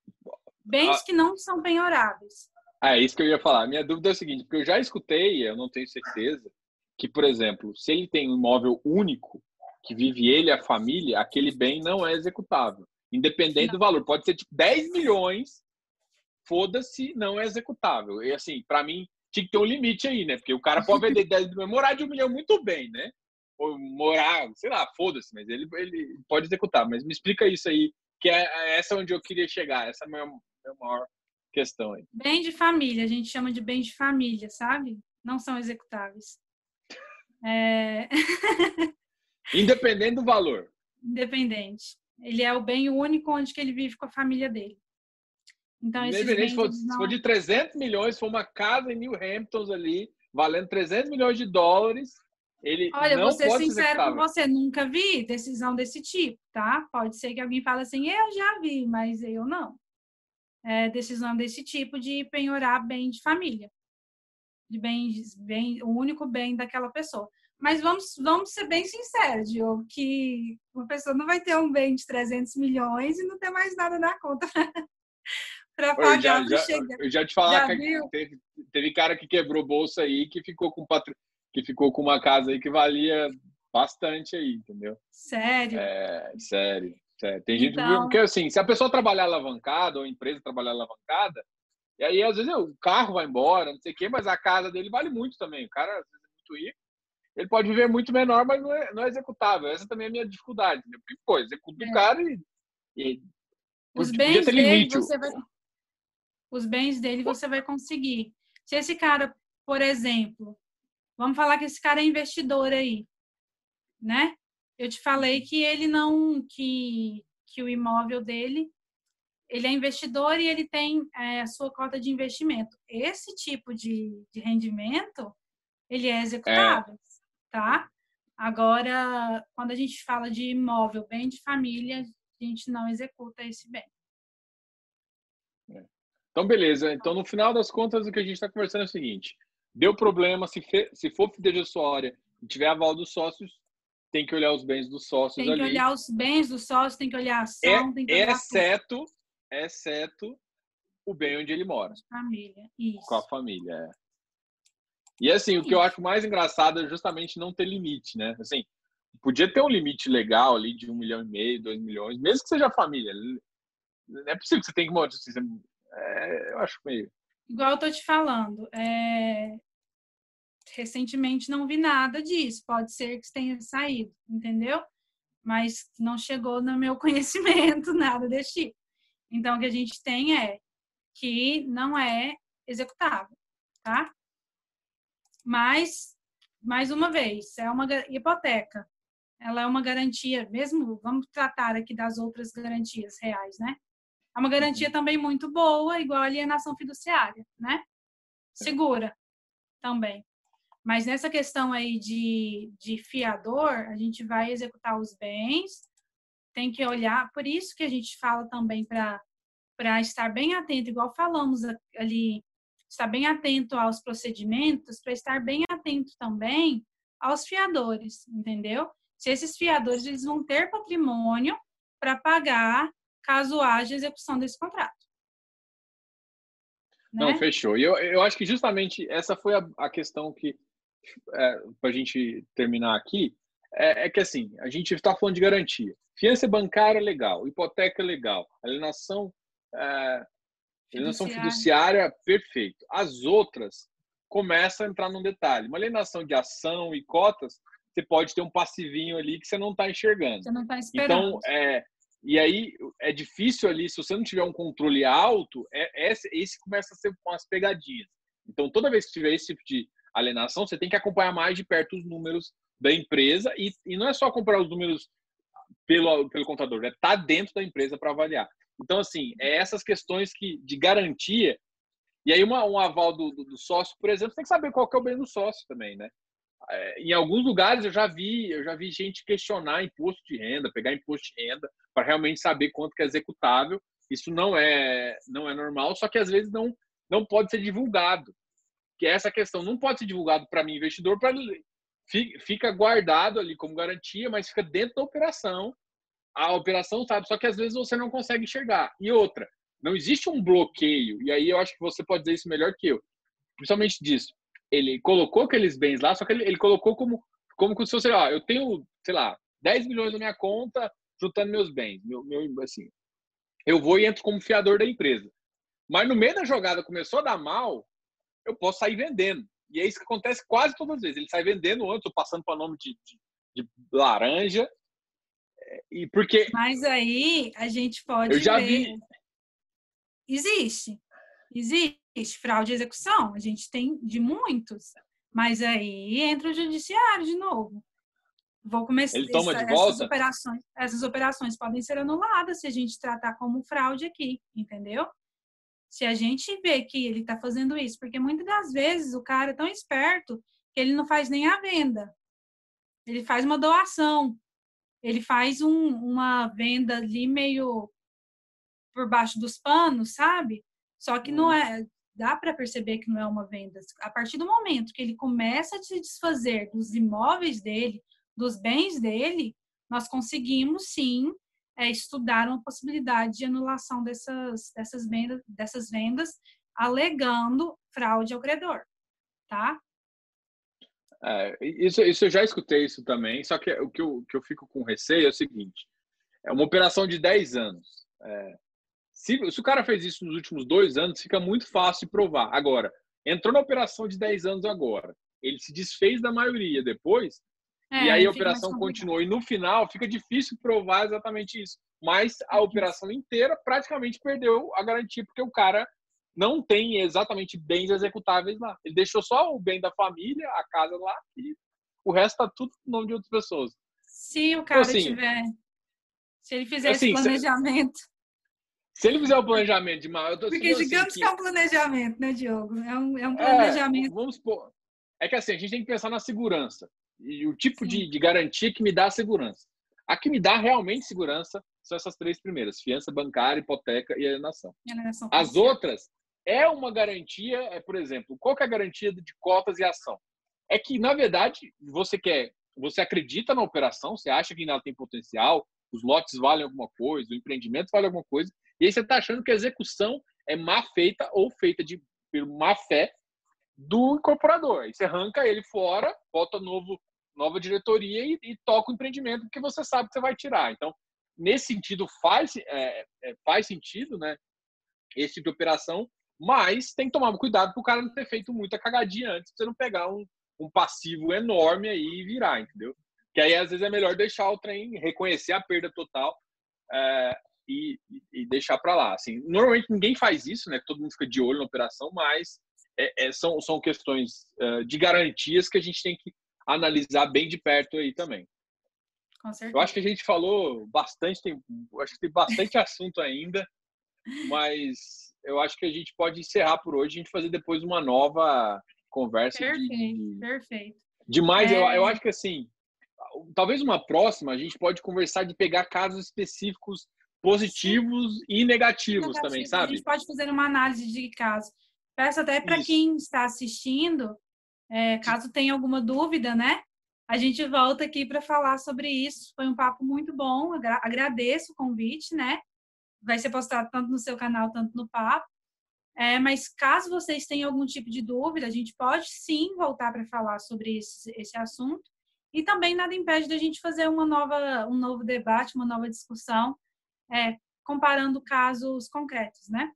Speaker 2: Bens ah. que não são penhoráveis.
Speaker 1: Ah, é isso que eu ia falar. Minha dúvida é o seguinte, porque eu já escutei, eu não tenho certeza, que, por exemplo, se ele tem um imóvel único, que vive ele e a família, aquele bem não é executável. Independente não. do valor. Pode ser tipo 10 milhões, foda-se, não é executável. E assim, para mim, tinha que ter um limite aí, né? Porque o cara pode vender 10 milhões, morar de um milhão muito bem, né? Ou morar, sei lá, foda-se, mas ele, ele pode executar. Mas me explica isso aí, que é, é essa onde eu queria chegar, essa é a minha, minha maior questão aí.
Speaker 2: Bem de família, a gente chama de bem de família, sabe? Não são executáveis. É... *laughs*
Speaker 1: Independente do valor.
Speaker 2: Independente. Ele é o bem único onde que ele vive com a família dele.
Speaker 1: Então, Independente se for, não... se for de 300 milhões, se for uma casa em New Hamptons ali, valendo 300 milhões de dólares, ele
Speaker 2: Olha,
Speaker 1: não
Speaker 2: vou ser
Speaker 1: pode
Speaker 2: sincero com você, nunca vi decisão desse tipo, tá? Pode ser que alguém fale assim, eu já vi, mas eu não é, decisão desse tipo de penhorar bem de família, de bem, bem, o único bem daquela pessoa. Mas vamos, vamos ser bem sinceros, Diogo, que uma pessoa não vai ter um bem de 300 milhões e não ter mais nada na conta *laughs* para pagar.
Speaker 1: Eu já, já, eu já te falar já que teve, teve, cara que quebrou bolsa aí que ficou com patro, que ficou com uma casa aí que valia bastante aí, entendeu?
Speaker 2: Sério?
Speaker 1: É, sério. É, tem gente então... que, assim, se a pessoa trabalhar alavancada ou a empresa trabalhar alavancada, e aí às vezes o carro vai embora, não sei o quê, mas a casa dele vale muito também. O cara às vezes é muito rico. Ele pode viver muito menor, mas não é, não é executável. Essa também é a minha dificuldade. Né? Porque, pô, executa é. o cara e. e
Speaker 2: Os bens dele você vai. Os bens dele você vai conseguir. Se esse cara, por exemplo, vamos falar que esse cara é investidor aí, né? Eu te falei que ele não que que o imóvel dele ele é investidor e ele tem é, a sua cota de investimento. Esse tipo de, de rendimento ele é executável, é. tá? Agora, quando a gente fala de imóvel, bem de família, a gente não executa esse bem.
Speaker 1: É. Então, beleza. Então, no final das contas, o que a gente está conversando é o seguinte: deu problema, se, fe, se for fidejussória e tiver aval dos sócios, tem que olhar os bens dos sócios
Speaker 2: ali. Tem que olhar os bens dos sócios, tem que olhar a ação,
Speaker 1: é,
Speaker 2: tem que
Speaker 1: olhar exceto, tudo. exceto o bem onde ele mora.
Speaker 2: Família, isso.
Speaker 1: Com a família, é. E assim, o que eu acho mais engraçado é justamente não ter limite, né? Assim, podia ter um limite legal ali de um milhão e meio, dois milhões, mesmo que seja família. Não é possível que você tenha que montar. Assim, é, eu acho meio.
Speaker 2: Igual eu tô te falando, é, recentemente não vi nada disso. Pode ser que tenha saído, entendeu? Mas não chegou no meu *laughs* conhecimento nada desse tipo. Então, o que a gente tem é que não é executável, tá? Mas, mais uma vez, é uma hipoteca. Ela é uma garantia, mesmo, vamos tratar aqui das outras garantias reais, né? É uma garantia uhum. também muito boa, igual a alienação fiduciária, né? Segura também. Mas nessa questão aí de, de fiador, a gente vai executar os bens, tem que olhar, por isso que a gente fala também para estar bem atento, igual falamos ali, estar bem atento aos procedimentos, para estar bem atento também aos fiadores, entendeu? Se esses fiadores eles vão ter patrimônio para pagar caso haja execução desse contrato.
Speaker 1: Não, né? fechou. E eu, eu acho que justamente essa foi a, a questão que é, para a gente terminar aqui, é, é, que assim, a gente está falando de garantia. Fiança bancária legal, hipoteca legal, alienação é, alienação fiduciária, perfeito. As outras começa a entrar num detalhe. Uma alienação de ação e cotas, você pode ter um passivinho ali que você não está enxergando.
Speaker 2: Você não está
Speaker 1: esperando. Então, é, e aí é difícil ali, se você não tiver um controle alto, é, esse, esse começa a ser com as pegadinhas. Então, toda vez que tiver esse tipo de alienação, você tem que acompanhar mais de perto os números da empresa e, e não é só acompanhar os números pelo, pelo contador, é tá dentro da empresa para avaliar. Então, assim, é essas questões que de garantia. E aí, uma, um aval do, do, do sócio, por exemplo, tem que saber qual que é o bem do sócio também, né? É, em alguns lugares eu já vi, eu já vi gente questionar imposto de renda, pegar imposto de renda para realmente saber quanto que é executável. Isso não é não é normal, só que às vezes não não pode ser divulgado. Que é essa questão não pode ser divulgado para mim investidor para fica guardado ali como garantia, mas fica dentro da operação. A operação sabe, só que às vezes você não consegue enxergar. E outra, não existe um bloqueio. E aí eu acho que você pode dizer isso melhor que eu. Principalmente disso ele colocou aqueles bens lá, só que ele, ele colocou como, como se fosse, ó, eu tenho, sei lá, 10 milhões na minha conta, juntando meus bens, meu, meu, assim, eu vou e entro como fiador da empresa. Mas no meio da jogada começou a dar mal, eu posso sair vendendo. E é isso que acontece quase todas as vezes. Ele sai vendendo antes, ou passando para nome de, de, de, laranja. É, e porque.
Speaker 2: Mas aí a gente pode.
Speaker 1: Eu já
Speaker 2: ver...
Speaker 1: vi.
Speaker 2: Existe. Existe fraude de execução, a gente tem de muitos, mas aí entra o judiciário de novo. Vou começar.
Speaker 1: Ele toma essa, de volta?
Speaker 2: Essas operações, essas operações podem ser anuladas se a gente tratar como fraude aqui, entendeu? Se a gente vê que ele está fazendo isso, porque muitas das vezes o cara é tão esperto que ele não faz nem a venda, ele faz uma doação, ele faz um, uma venda ali meio por baixo dos panos, sabe? Só que não é, dá para perceber que não é uma venda. A partir do momento que ele começa a se desfazer dos imóveis dele, dos bens dele, nós conseguimos sim é, estudar uma possibilidade de anulação dessas, dessas, vendas, dessas vendas, alegando fraude ao credor, tá?
Speaker 1: É, isso, isso eu já escutei isso também, só que o que eu, que eu fico com receio é o seguinte: é uma operação de 10 anos. É, se, se o cara fez isso nos últimos dois anos, fica muito fácil de provar. Agora, entrou na operação de 10 anos agora, ele se desfez da maioria depois, é, e aí a operação continuou. E no final fica difícil provar exatamente isso. Mas a operação inteira praticamente perdeu a garantia, porque o cara não tem exatamente bens executáveis lá. Ele deixou só o bem da família, a casa lá, e o resto tá tudo no nome de outras pessoas.
Speaker 2: Se o cara então, assim, tiver. Se ele fizer assim, esse planejamento.
Speaker 1: Se ele fizer o planejamento de mal, eu tô
Speaker 2: Porque assim digamos assim, que... que... é um planejamento, né, Diogo? É um, é um é, planejamento.
Speaker 1: É, vamos supor. É que assim, a gente tem que pensar na segurança. E o tipo de, de, garantia que me dá segurança. A que me dá realmente segurança são essas três primeiras: fiança bancária, hipoteca e alienação. alienação As outras é uma garantia, é, por exemplo, qual que é a garantia de cotas e ação? É que, na verdade, você quer, você acredita na operação, você acha que ela tem potencial, os lotes valem alguma coisa, o empreendimento vale alguma coisa, e aí você está achando que a execução é má feita ou feita de por má fé do incorporador. Aí você arranca ele fora, bota novo, nova diretoria e, e toca o empreendimento porque você sabe que você vai tirar. Então, nesse sentido, faz, é, é, faz sentido né, esse tipo de operação, mas tem que tomar cuidado para o cara não ter feito muita cagadinha antes, para você não pegar um, um passivo enorme aí e virar, entendeu? Que aí, às vezes, é melhor deixar o trem, reconhecer a perda total, é, e, e deixar para lá. Assim, normalmente ninguém faz isso, né? Todo mundo fica de olho na operação, mas é, é, são, são questões uh, de garantias que a gente tem que analisar bem de perto aí também.
Speaker 2: Com certeza.
Speaker 1: Eu acho que a gente falou bastante, tem, acho que tem bastante *laughs* assunto ainda, mas eu acho que a gente pode encerrar por hoje, a gente fazer depois uma nova conversa.
Speaker 2: Perfeito, de, de,
Speaker 1: perfeito. Demais, é... eu, eu acho que assim, talvez uma próxima a gente pode conversar de pegar casos específicos positivos Sim. e negativos Negativo. também, sabe?
Speaker 2: A gente pode fazer uma análise de caso. Peço até para quem está assistindo, é, caso tenha alguma dúvida, né? A gente volta aqui para falar sobre isso. Foi um papo muito bom. Agradeço o convite, né? Vai ser postado tanto no seu canal, tanto no papo. É, mas caso vocês tenham algum tipo de dúvida, a gente pode sim voltar para falar sobre esse, esse assunto. E também nada impede da gente fazer uma nova, um novo debate, uma nova discussão é, comparando casos concretos, né?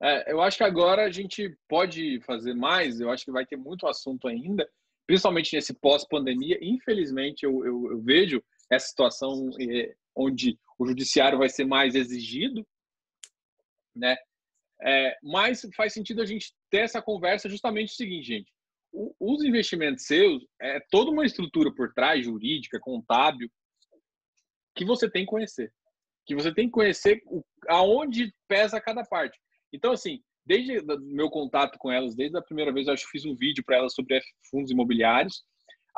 Speaker 1: É, eu acho que agora a gente pode fazer mais, eu acho que vai ter muito assunto ainda, principalmente nesse pós-pandemia. Infelizmente, eu, eu, eu, vejo essa situação é, onde o judiciário vai ser mais exigido, né? É, mas faz sentido a gente ter essa conversa justamente o seguinte, gente. O, os investimentos seus é toda uma estrutura por trás, jurídica, contábil, que você tem que conhecer. Que você tem que conhecer o, aonde pesa cada parte. Então, assim, desde meu contato com elas, desde a primeira vez, eu acho que fiz um vídeo para elas sobre fundos imobiliários,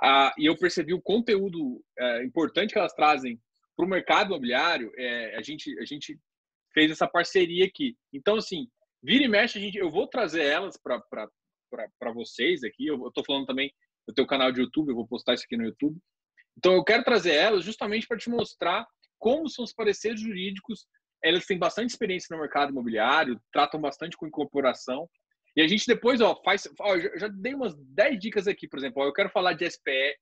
Speaker 1: ah, e eu percebi o conteúdo é, importante que elas trazem para o mercado imobiliário. É, a, gente, a gente fez essa parceria aqui. Então, assim, vira e mexe, a gente, eu vou trazer elas para vocês aqui. Eu estou falando também do teu canal de YouTube, eu vou postar isso aqui no YouTube. Então, eu quero trazer elas justamente para te mostrar como são os pareceres jurídicos elas têm bastante experiência no mercado imobiliário, tratam bastante com incorporação. E a gente depois, ó, faz. Ó, eu já dei umas 10 dicas aqui, por exemplo. Ó, eu quero falar de SPE,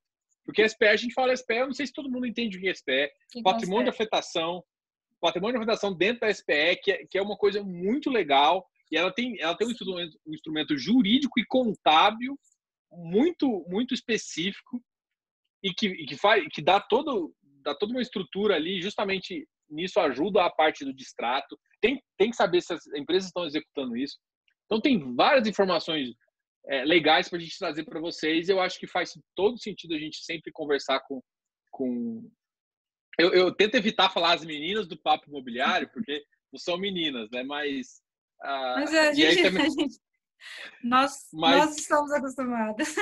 Speaker 1: porque SPE, a gente fala SPE, eu não sei se todo mundo entende o que é SPE. Que patrimônio de afetação. Patrimônio de afetação dentro da SPE, que é, que é uma coisa muito legal. E ela tem, ela tem um instrumento, um instrumento jurídico e contábil muito, muito específico e que, que, faz, que dá, todo, dá toda uma estrutura ali justamente nisso ajuda a parte do distrato. Tem, tem que saber se as empresas estão executando isso. Então, tem várias informações é, legais para a gente trazer para vocês. Eu acho que faz todo sentido a gente sempre conversar com. com... Eu, eu tento evitar falar as meninas do papo imobiliário, *laughs* porque não são meninas, né? Mas.
Speaker 2: Ah, Mas a gente, também... a gente, nós, mas, nós estamos acostumados.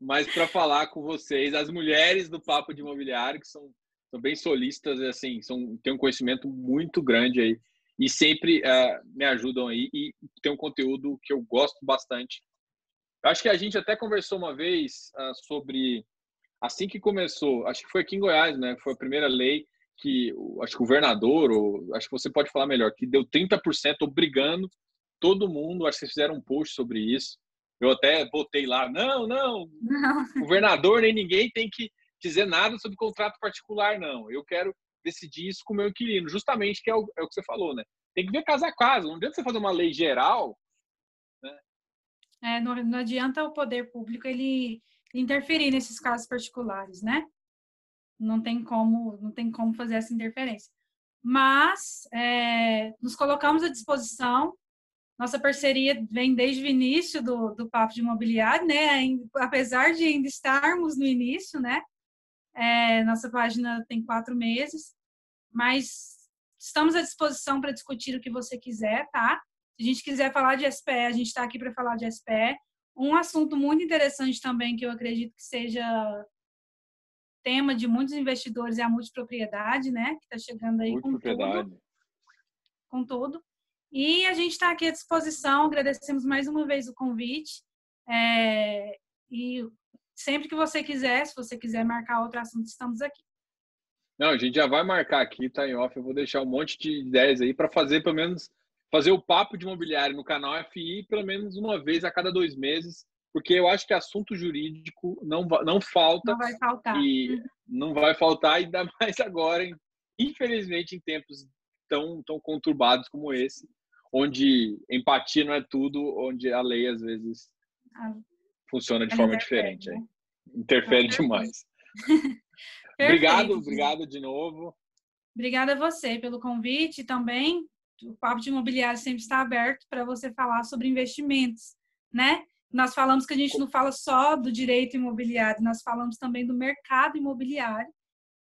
Speaker 1: mas para falar com vocês, as mulheres do Papo de Imobiliário, que são são bem solistas, assim, são, têm um conhecimento muito grande aí e sempre uh, me ajudam aí e tem um conteúdo que eu gosto bastante. Acho que a gente até conversou uma vez uh, sobre assim que começou, acho que foi aqui em Goiás, né? Foi a primeira lei que acho que o governador, ou acho que você pode falar melhor, que deu 30% obrigando todo mundo, acho que vocês fizeram um post sobre isso. Eu até botei lá, não, não, não. governador nem ninguém tem que dizer nada sobre contrato particular, não. Eu quero decidir isso com o meu inquilino, justamente que é o, é o que você falou, né? Tem que ver casa a casa, não adianta você fazer uma lei geral, né?
Speaker 2: É, não, não adianta o poder público ele interferir nesses casos particulares, né? Não tem como, não tem como fazer essa interferência. Mas é, nos colocamos à disposição. Nossa parceria vem desde o início do, do Papo de Imobiliário, né? Apesar de ainda estarmos no início, né? É, nossa página tem quatro meses, mas estamos à disposição para discutir o que você quiser, tá? Se a gente quiser falar de SPE, a gente está aqui para falar de SPE. Um assunto muito interessante também, que eu acredito que seja tema de muitos investidores, é a multipropriedade, né? Que está chegando aí com tudo. Com tudo. E a gente está aqui à disposição, agradecemos mais uma vez o convite. É, e sempre que você quiser, se você quiser marcar outro assunto, estamos aqui.
Speaker 1: Não, a gente já vai marcar aqui, tá em off. Eu vou deixar um monte de ideias aí para fazer pelo menos fazer o papo de imobiliário no canal FI pelo menos uma vez a cada dois meses, porque eu acho que assunto jurídico não, não falta.
Speaker 2: Não vai faltar.
Speaker 1: E uhum. não vai faltar, ainda *laughs* mais agora, infelizmente, em tempos tão, tão conturbados como esse, onde empatia não é tudo, onde a lei às vezes ah funciona de forma diferente. Né? Interfere demais. *laughs* obrigado, obrigado de novo.
Speaker 2: Obrigada a você pelo convite também. O Papo de Imobiliário sempre está aberto para você falar sobre investimentos, né? Nós falamos que a gente não fala só do direito imobiliário, nós falamos também do mercado imobiliário.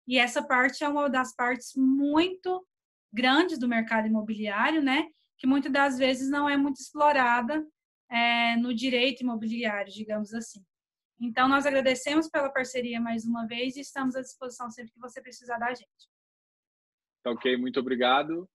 Speaker 2: E essa parte é uma das partes muito grandes do mercado imobiliário, né? Que muitas das vezes não é muito explorada é, no direito imobiliário, digamos assim. Então, nós agradecemos pela parceria mais uma vez e estamos à disposição sempre que você precisar da gente.
Speaker 1: Ok, muito obrigado.